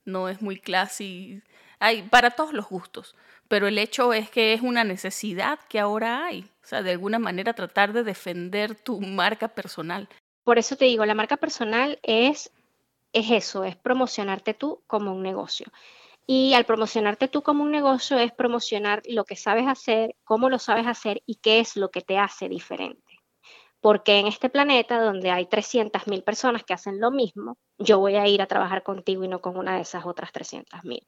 no es muy classy. Hay para todos los gustos. Pero el hecho es que es una necesidad que ahora hay. O sea, de alguna manera tratar de defender tu marca personal. Por eso te digo, la marca personal es es eso, es promocionarte tú como un negocio. Y al promocionarte tú como un negocio es promocionar lo que sabes hacer, cómo lo sabes hacer y qué es lo que te hace diferente. Porque en este planeta donde hay 300.000 personas que hacen lo mismo, yo voy a ir a trabajar contigo y no con una de esas otras 300.000.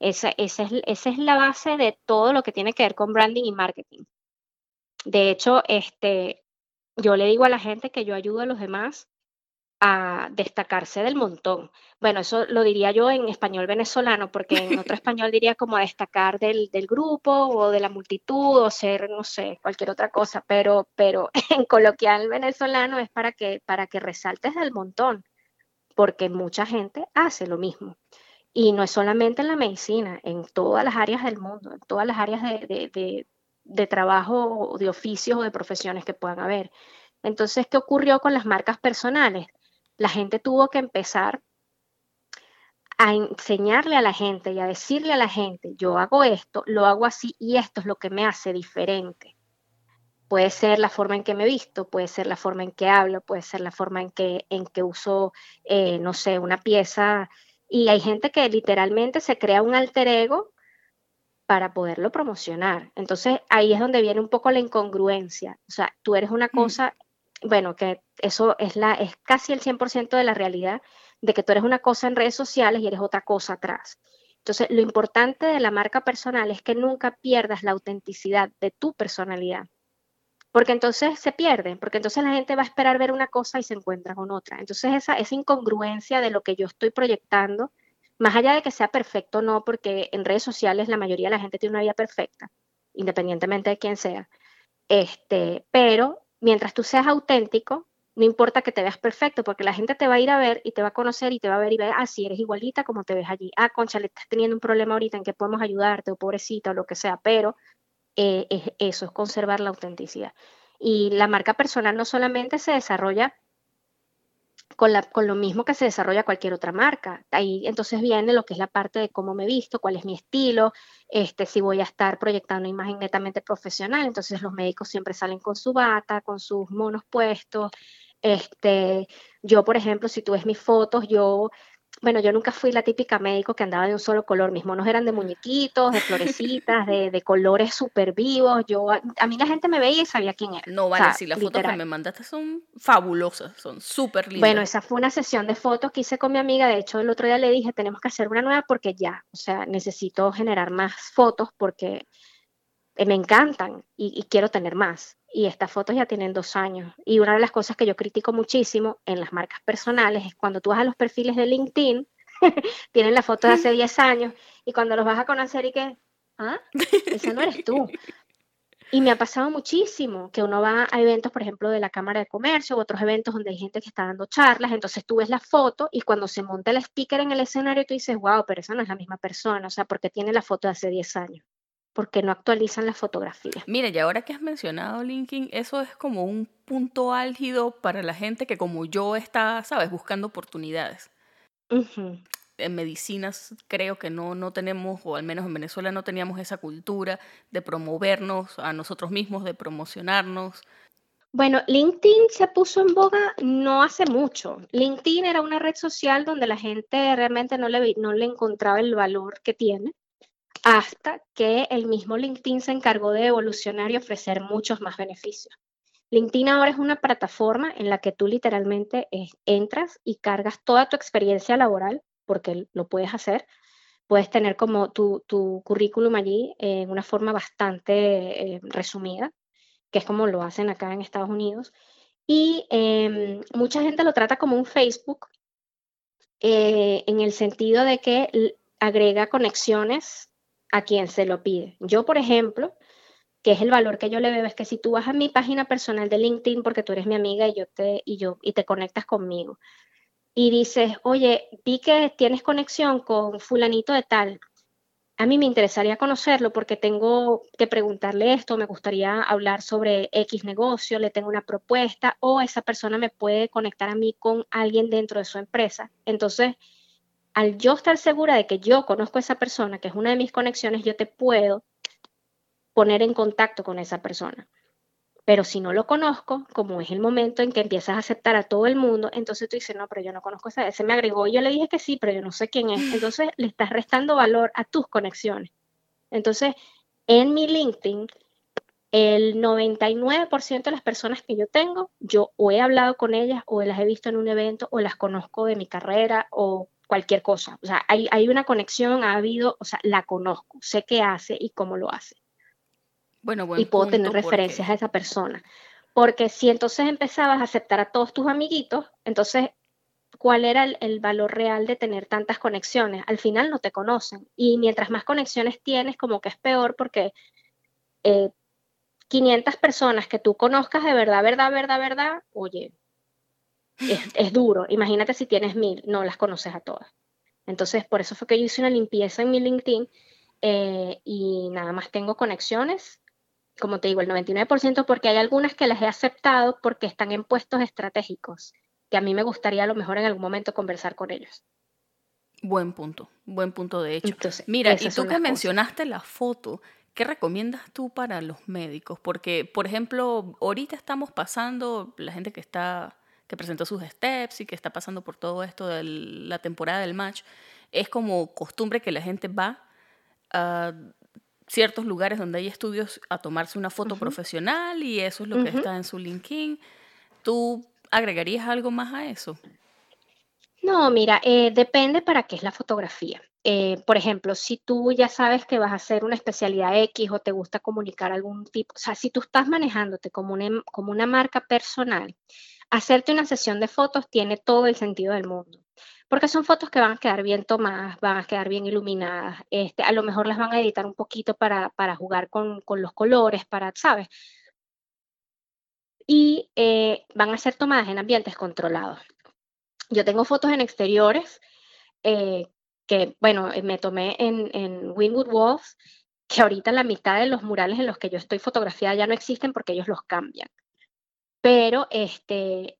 Esa, esa, es, la base de todo lo que tiene que ver con branding y marketing. De hecho, este, yo le digo a la gente que yo ayudo a los demás a destacarse del montón. Bueno, eso lo diría yo en español venezolano, porque en otro español diría como a destacar del, grupo o de la multitud o ser, no sé, cualquier otra cosa, pero, pero en coloquial venezolano es para que, para que resaltes del montón, porque mucha gente hace lo mismo. Y no es solamente en la medicina, en todas las áreas del mundo, en todas las áreas de, de, de trabajo, de oficios o de profesiones que puedan haber. Entonces, ¿qué ocurrió con las marcas personales? La gente tuvo que empezar a enseñarle a la gente y a decirle a la gente, yo hago esto, lo hago así y esto es lo que me hace diferente. Puede ser la forma en que me visto, puede ser la forma en que hablo, puede ser la forma en que, en que uso, eh, no sé, una pieza. Y hay gente que literalmente se crea un alter ego para poderlo promocionar. Entonces ahí es donde viene un poco la incongruencia. O sea, tú eres una mm. cosa bueno, que eso es, la, es casi el 100% de la realidad, de que tú eres una cosa en redes sociales y eres otra cosa atrás. Entonces, lo importante de la marca personal es que nunca pierdas la autenticidad de tu personalidad. Porque entonces se pierde, porque entonces la gente va a esperar ver una cosa y se encuentra con otra. Entonces, esa, esa incongruencia de lo que yo estoy proyectando, más allá de que sea perfecto o no, porque en redes sociales la mayoría de la gente tiene una vida perfecta, independientemente de quién sea. Este, pero mientras tú seas auténtico, no importa que te veas perfecto, porque la gente te va a ir a ver y te va a conocer y te va a ver y ver, ah, eres igualita como te ves allí. Ah, concha, le estás teniendo un problema ahorita en que podemos ayudarte, o pobrecita, o lo que sea, pero eh, es eso, es conservar la autenticidad. Y la marca personal no solamente se desarrolla con, la, con, lo mismo que se desarrolla cualquier otra marca. Ahí entonces viene lo que es la parte de cómo me he visto, cuál es mi estilo, este, si voy a estar proyectando imagen netamente profesional. Entonces los médicos siempre salen con su bata, con sus monos puestos. Este, yo, por ejemplo, si tú ves mis fotos, yo bueno, yo nunca fui la típica médico que andaba de un solo color. Mis monos eran de muñequitos, de florecitas, de, colores súper vivos. Yo, a, mí la gente me veía y sabía quién era. No, vale, si las fotos que me mandaste son fabulosas, son súper lindas. Bueno, esa fue una sesión de fotos que hice con mi amiga. De hecho, el otro día le dije, tenemos que hacer una nueva porque ya, o sea, necesito generar más fotos porque eh, me encantan y, quiero tener más. Y estas fotos ya tienen dos años. Y una de las cosas que yo critico muchísimo en las marcas personales es cuando tú vas a los perfiles de LinkedIn, tienen la foto de hace 10 años y cuando los vas a conocer y que, ah, esa no eres tú. Y me ha pasado muchísimo que uno va a eventos, por ejemplo, de la Cámara de Comercio o otros eventos donde hay gente que está dando charlas, entonces tú ves la foto y cuando se monta el speaker en el escenario tú dices, wow, pero esa no es la misma persona, o sea, porque tiene la foto de hace 10 años, porque no actualizan la fotografía. Mira, y ahora que has mencionado LinkedIn, eso es como un punto álgido para la gente que como yo está, sabes, buscando oportunidades en medicinas creo que no, no tenemos, o al menos en Venezuela no teníamos esa cultura de promovernos a nosotros mismos, de promocionarnos. Bueno, LinkedIn se puso en boga no hace mucho. LinkedIn era una red social donde la gente realmente no le, no le encontraba el valor que tiene, hasta que el mismo LinkedIn se encargó de evolucionar y ofrecer muchos más beneficios. LinkedIn ahora es una plataforma en la que tú literalmente eh, entras y cargas toda tu experiencia laboral porque lo puedes hacer. Puedes tener como tu, currículum allí en una forma bastante eh, resumida, que es como lo hacen acá en Estados Unidos. Y em, mucha gente lo trata como un Facebook, eh, en el sentido de que agrega conexiones a quien se lo pide. Yo, por ejemplo, que es el valor que yo le veo, es que si tú vas a mi página personal de LinkedIn porque tú eres mi amiga y yo te, y yo, y te conectas conmigo, y dices, oye, vi que tienes conexión con fulanito de tal, a mí me interesaría conocerlo porque tengo que preguntarle esto, me gustaría hablar sobre X negocio, le tengo una propuesta o esa persona me puede conectar a mí con alguien dentro de su empresa. Entonces, al yo estar segura de que yo conozco a esa persona, que es una de mis conexiones, yo te puedo poner en contacto con esa persona. Pero si no lo conozco, como es el momento en que empiezas a aceptar a todo el mundo, entonces tú dices, no, pero yo no conozco a esa, ese me agregó, y yo le dije que sí, pero yo no sé quién es. Entonces le estás restando valor a tus conexiones. Entonces, en mi LinkedIn, el 99% de las personas que yo tengo, yo o he hablado con ellas, o las he visto en un evento, o las conozco de mi carrera, o cualquier cosa. O sea, hay, hay una conexión, ha habido, o sea, la conozco, sé qué hace y cómo lo hace y puedo tener referencias a esa persona. Porque si entonces empezabas a aceptar a todos tus amiguitos, entonces, ¿cuál era el, valor real de tener tantas conexiones? Al final no te conocen. Y mientras más conexiones tienes, como que es peor porque 500 eh, personas que tú conozcas de verdad, verdad, verdad, verdad, oye, es, duro. Imagínate si tienes mil, no las conoces a todas. Entonces, por eso fue que yo hice una limpieza en mi LinkedIn eh, y nada más tengo conexiones como te digo, el 99% porque hay algunas que las he aceptado porque están en puestos estratégicos, que a mí me gustaría a lo mejor en algún momento conversar con ellos. Buen punto, buen punto de hecho. Mira, y tú que mencionaste la foto, ¿qué recomiendas tú para los médicos? Porque, por ejemplo, ahorita estamos pasando, la gente que está que presentó sus steps y que está pasando por todo esto de la temporada del match, es como costumbre que la gente va a ciertos lugares donde hay estudios a tomarse una foto profesional y eso es lo que está en su LinkedIn. ¿Tú agregarías algo más a eso? No, mira, eh, depende para qué es la fotografía. Eh, por ejemplo, si tú ya sabes que vas a hacer una especialidad X o te gusta comunicar algún tipo, o sea, si tú estás manejándote como una, como una marca personal, hacerte una sesión de fotos tiene todo el sentido del mundo porque son fotos que van a quedar bien tomadas, van a quedar bien iluminadas, este, a lo mejor las van a editar un poquito para, jugar con, los colores, para, ¿sabes? Y eh, van a ser tomadas en ambientes controlados. Yo tengo fotos en exteriores eh, que, bueno, eh, me tomé en, en Winwood Walls, que ahorita la mitad de los murales en los que yo estoy fotografiada ya no existen porque ellos los cambian. Pero este,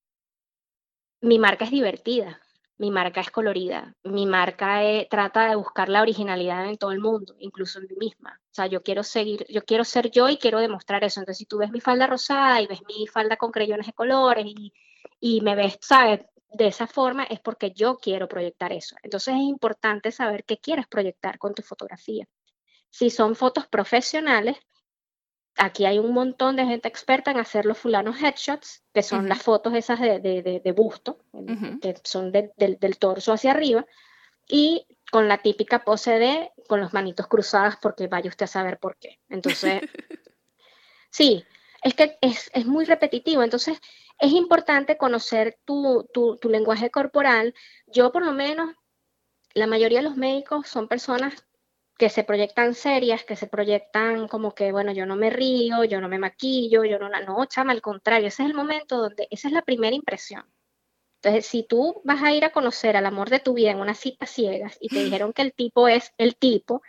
mi marca es divertida mi marca es colorida, mi marca eh, trata de buscar la originalidad en todo el mundo, incluso en mí misma. O sea, yo quiero seguir, yo quiero ser yo y quiero demostrar eso. Entonces, si tú ves mi falda rosada y ves mi falda con creyones de colores y, y me ves, ¿sabes? De esa forma es porque yo quiero proyectar eso. Entonces es importante saber qué quieres proyectar con tu fotografía. Si son fotos profesionales, aquí hay un montón de gente experta en hacer los fulanos headshots, que son las fotos esas de, de, busto, que son del, del, torso hacia arriba, y con la típica pose de con los manitos cruzadas, porque vaya usted a saber por qué. Entonces, sí, es que es, muy repetitivo. Entonces, es importante conocer tu, tu, tu lenguaje corporal. Yo, por lo menos, la mayoría de los médicos son personas que se proyectan serias, que se proyectan como que, bueno, yo no me río, yo no me maquillo, yo no, no, chama, al contrario, ese es el momento donde, esa es la primera impresión. Entonces, si tú vas a ir a conocer al amor de tu vida en una cita ciegas y te dijeron que el tipo es el tipo,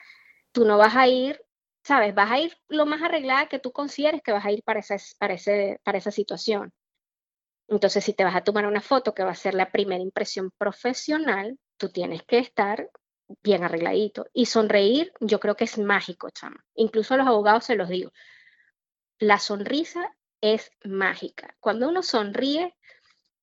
tú no vas a ir, ¿sabes? Vas a ir lo más arreglada que tú consideres que vas a ir para esa, para ese, para esa situación. Entonces, si te vas a tomar una foto que va a ser la primera impresión profesional, tú tienes que estar bien arregladito. Y sonreír, yo creo que es mágico, chama. Incluso a los abogados se los digo. La sonrisa es mágica. Cuando uno sonríe,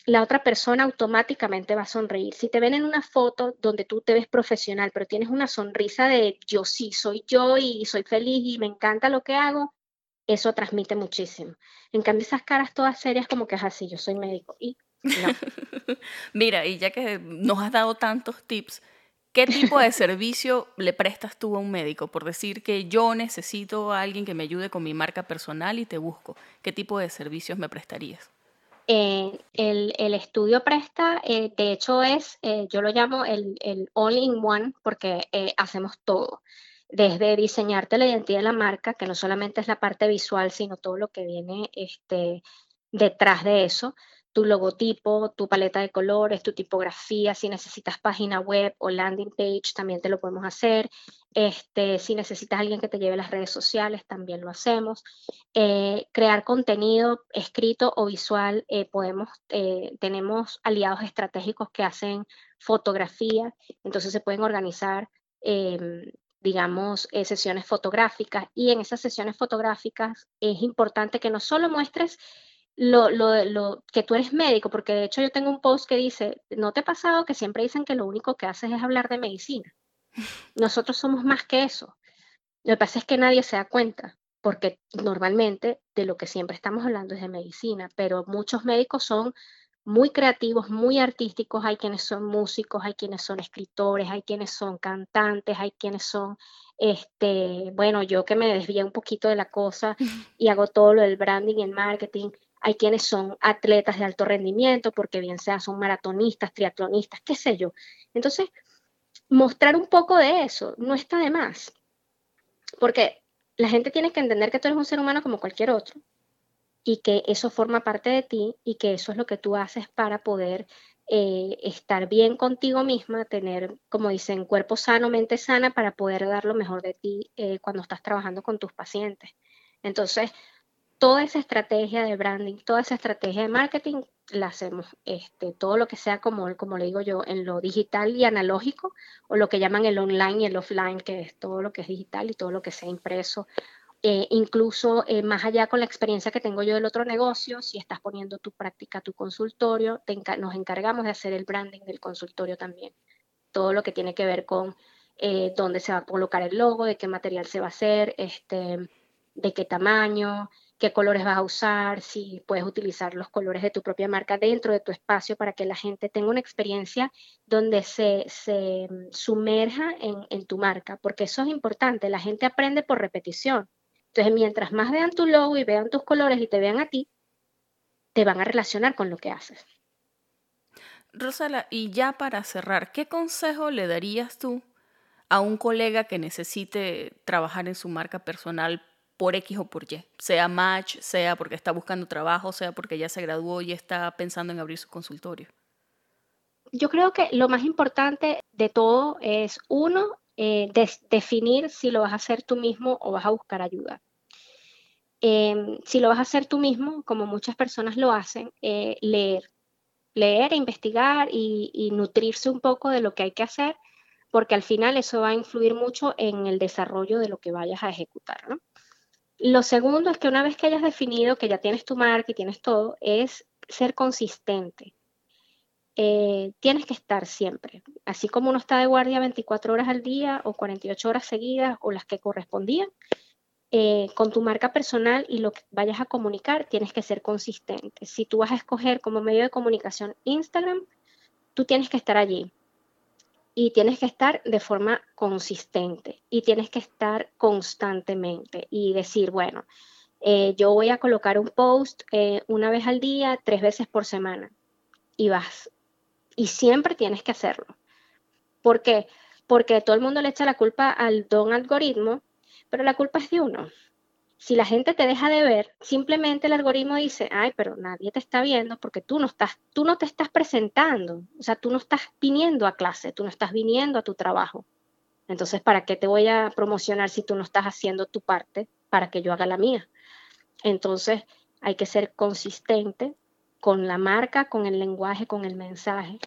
la otra persona automáticamente va a sonreír. Si te ven en una foto donde tú te ves profesional, pero tienes una sonrisa de yo sí, soy yo y soy feliz y me encanta lo que hago, eso transmite muchísimo. En cambio, esas caras todas serias como que es así, yo soy médico y Mira, y ya que nos has dado tantos tips, ¿Qué tipo de servicio le prestas tú a un médico? Por decir que yo necesito a alguien que me ayude con mi marca personal y te busco. ¿Qué tipo de servicios me prestarías? Eh, el, estudio presta, eh, de hecho es, eh, yo lo llamo el, el all-in-one porque hacemos todo. Desde diseñarte la identidad de la marca, que no solamente es la parte visual, sino todo lo que viene este, detrás de eso tu logotipo, tu paleta de colores, tu tipografía, si necesitas página web o landing page, también te lo podemos hacer. Este, si necesitas alguien que te lleve las redes sociales, también lo hacemos. Eh, crear contenido escrito o visual, eh, podemos, eh, tenemos aliados estratégicos que hacen fotografía, entonces se pueden organizar em, digamos, sesiones fotográficas y en esas sesiones fotográficas es importante que no solo muestres lo, lo, lo, que tú eres médico, porque de hecho yo tengo un post que dice, ¿no te ha pasado que siempre dicen que lo único que haces es hablar de medicina? Nosotros somos más que eso. Lo que pasa es que nadie se da cuenta, porque normalmente de lo que siempre estamos hablando es de medicina, pero muchos médicos son muy creativos, muy artísticos, hay quienes son músicos, hay quienes son escritores, hay quienes son cantantes, hay quienes son, este, bueno, yo que me desvío un poquito de la cosa y hago todo lo del branding y el marketing, hay quienes son atletas de alto rendimiento, porque bien sea son maratonistas, triatlonistas, qué sé yo. Entonces, mostrar un poco de eso no está de más, porque la gente tiene que entender que tú eres un ser humano como cualquier otro y que eso forma parte de ti y que eso es lo que tú haces para poder eh, estar bien contigo misma, tener, como dicen, cuerpo sano, mente sana, para poder dar lo mejor de ti eh, cuando estás trabajando con tus pacientes. Entonces, toda esa estrategia de branding, toda esa estrategia de marketing, la hacemos. Este, todo lo que sea como, como le digo yo, en lo digital y analógico, o lo que llaman el online y el offline, que es todo lo que es digital y todo lo que sea impreso. Eh, incluso eh, más allá con la experiencia que tengo yo del otro negocio, si estás poniendo tu práctica, tu consultorio, nos encargamos de hacer el branding del consultorio también. Todo lo que tiene que ver con eh, dónde se va a colocar el logo, de qué material se va a hacer, este, de qué tamaño, qué colores vas a usar, si puedes utilizar los colores de tu propia marca dentro de tu espacio para que la gente tenga una experiencia donde se, se mm, sumerja en, en, tu marca, porque eso es importante, la gente aprende por repetición. Entonces, mientras más vean tu logo y vean tus colores y te vean a ti, te van a relacionar con lo que haces. Rosala, y ya para cerrar, ¿qué consejo le darías tú a un colega que necesite trabajar en su marca personal por X o por Y, sea match, sea porque está buscando trabajo, sea porque ya se graduó y está pensando en abrir su consultorio? Yo creo que lo más importante de todo es, uno, eh, definir si lo vas a hacer tú mismo o vas a buscar ayuda. Em, si lo vas a hacer tú mismo, como muchas personas lo hacen, eh, leer, leer e investigar y, y nutrirse un poco de lo que hay que hacer, porque al final eso va a influir mucho en el desarrollo de lo que vayas a ejecutar, ¿no? Lo segundo es que una vez que hayas definido que ya tienes tu marca y tienes todo, es ser consistente. Eh, tienes que estar siempre. Así como uno está de guardia 24 horas al día o 48 horas seguidas o las que correspondían, eh, con tu marca personal y lo que vayas a comunicar, tienes que ser consistente. Si tú vas a escoger como medio de comunicación Instagram, tú tienes que estar allí y tienes que estar de forma consistente y tienes que estar constantemente y decir, bueno, eh, yo voy a colocar un post eh, una vez al día, tres veces por semana. Y vas. Y siempre tienes que hacerlo. ¿Por qué? Porque todo el mundo le echa la culpa al don algoritmo, pero la culpa es de uno. Si la gente te deja de ver, simplemente el algoritmo dice, ay, pero nadie te está viendo porque tú no estás, tú no te estás presentando, o sea, tú no estás viniendo a clase, tú no estás viniendo a tu trabajo. Entonces, ¿para qué te voy a promocionar si tú no estás haciendo tu parte para que yo haga la mía? Entonces, hay que ser consistente con la marca, con el lenguaje, con el mensaje,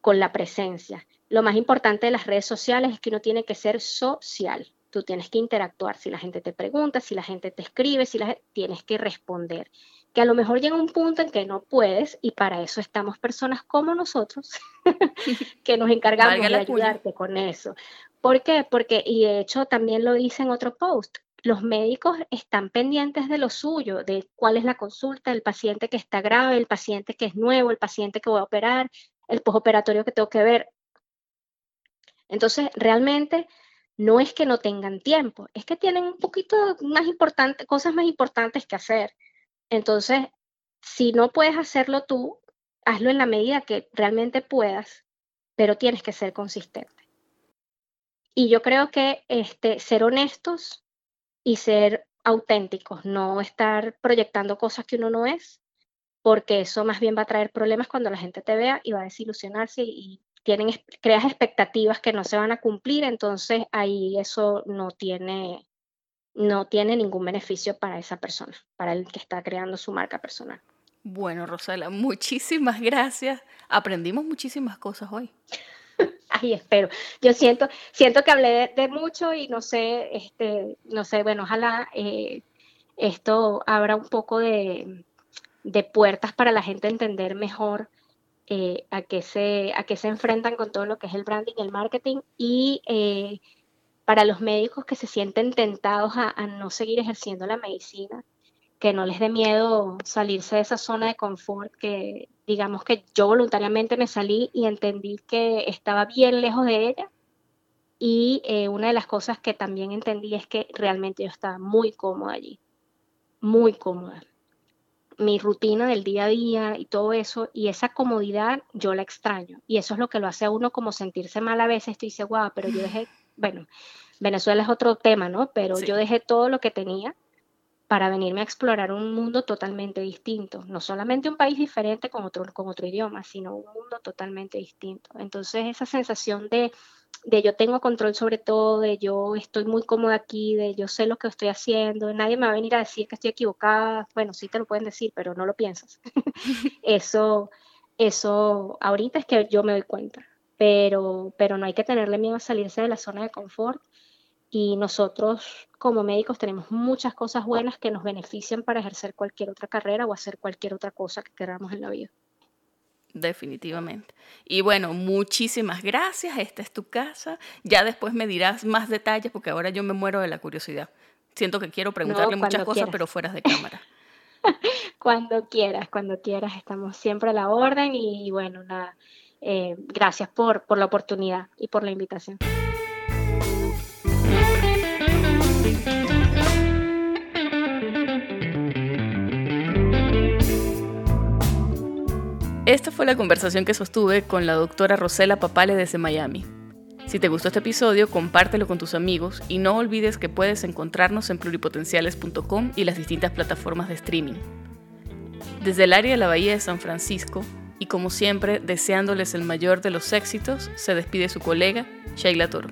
con la presencia. Lo más importante de las redes sociales es que uno tiene que ser social. Tú tienes que interactuar. Si la gente te pregunta, si la gente te escribe, si la tienes que responder. Que a lo mejor llega un punto en que no puedes y para eso estamos personas como nosotros que nos encargamos de ayudarte con eso. ¿Por qué? Porque, y de hecho también lo hice en otro post, los médicos están pendientes de lo suyo, de cuál es la consulta, el paciente que está grave, el paciente que es nuevo, el paciente que voy a operar, el postoperatorio que tengo que ver. Entonces, realmente no es que no tengan tiempo, es que tienen un poquito más importante, cosas más importantes que hacer. Entonces, si no puedes hacerlo tú, hazlo en la medida que realmente puedas, pero tienes que ser consistente. Y yo creo que este, ser honestos y ser auténticos, no estar proyectando cosas que uno no es, porque eso más bien va a traer problemas cuando la gente te vea y va a desilusionarse y tienen, creas expectativas que no se van a cumplir, entonces ahí eso no tiene, no tiene ningún beneficio para esa persona, para el que está creando su marca personal. Bueno, Rosela, muchísimas gracias. Aprendimos muchísimas cosas hoy. Ay, espero. Yo siento, siento que hablé de, mucho y no sé, este, no sé, bueno, ojalá eh, esto abra un poco de, puertas para la gente entender mejor eh, a, qué se, a qué se enfrentan con todo lo que es el branding el marketing y eh, para los médicos que se sienten tentados a no seguir ejerciendo la medicina, que no les dé miedo salirse de esa zona de confort, que digamos que yo voluntariamente me salí y entendí que estaba bien lejos de ella. Y eh, una de las cosas que también entendí es que realmente yo estaba muy cómoda allí, muy cómoda. Mi rutina del día a día y todo eso, y esa comodidad yo la extraño. Y eso es lo que lo hace a uno como sentirse mal a veces. Tú dices, guau, pero yo dejé, bueno, Venezuela es otro tema, ¿no? Pero yo dejé todo lo que tenía para venirme a explorar un mundo totalmente distinto, no solamente un país diferente con otro, con otro idioma, sino un mundo totalmente distinto. Entonces esa sensación de, de yo tengo control sobre todo, de yo estoy muy cómoda aquí, de yo sé lo que estoy haciendo, nadie me va a venir a decir que estoy equivocada, bueno, sí te lo pueden decir, pero no lo piensas. eso, eso ahorita es que yo me doy cuenta, pero, pero no hay que tenerle miedo a salirse de la zona de confort y nosotros como médicos tenemos muchas cosas buenas que nos benefician para ejercer cualquier otra carrera o hacer cualquier otra cosa que queramos en la vida. Definitivamente. Y bueno, muchísimas gracias. Esta es tu casa. Ya después me dirás más detalles porque ahora yo me muero de la curiosidad. Siento que quiero preguntarle muchas cosas, pero fuera de cámara. cuando quieras, cuando quieras. Estamos siempre a la orden y bueno, nada. Eh, gracias por, por la oportunidad y por la invitación. Esta fue la conversación que sostuve con la doctora Rosela Papale desde Miami. Si te gustó este episodio, compártelo con tus amigos y no olvides que puedes encontrarnos en pluripotenciales.com y las distintas plataformas de streaming. Desde el área de la Bahía de San Francisco, y como siempre, deseándoles el mayor de los éxitos, se despide su colega, Sheila Toro.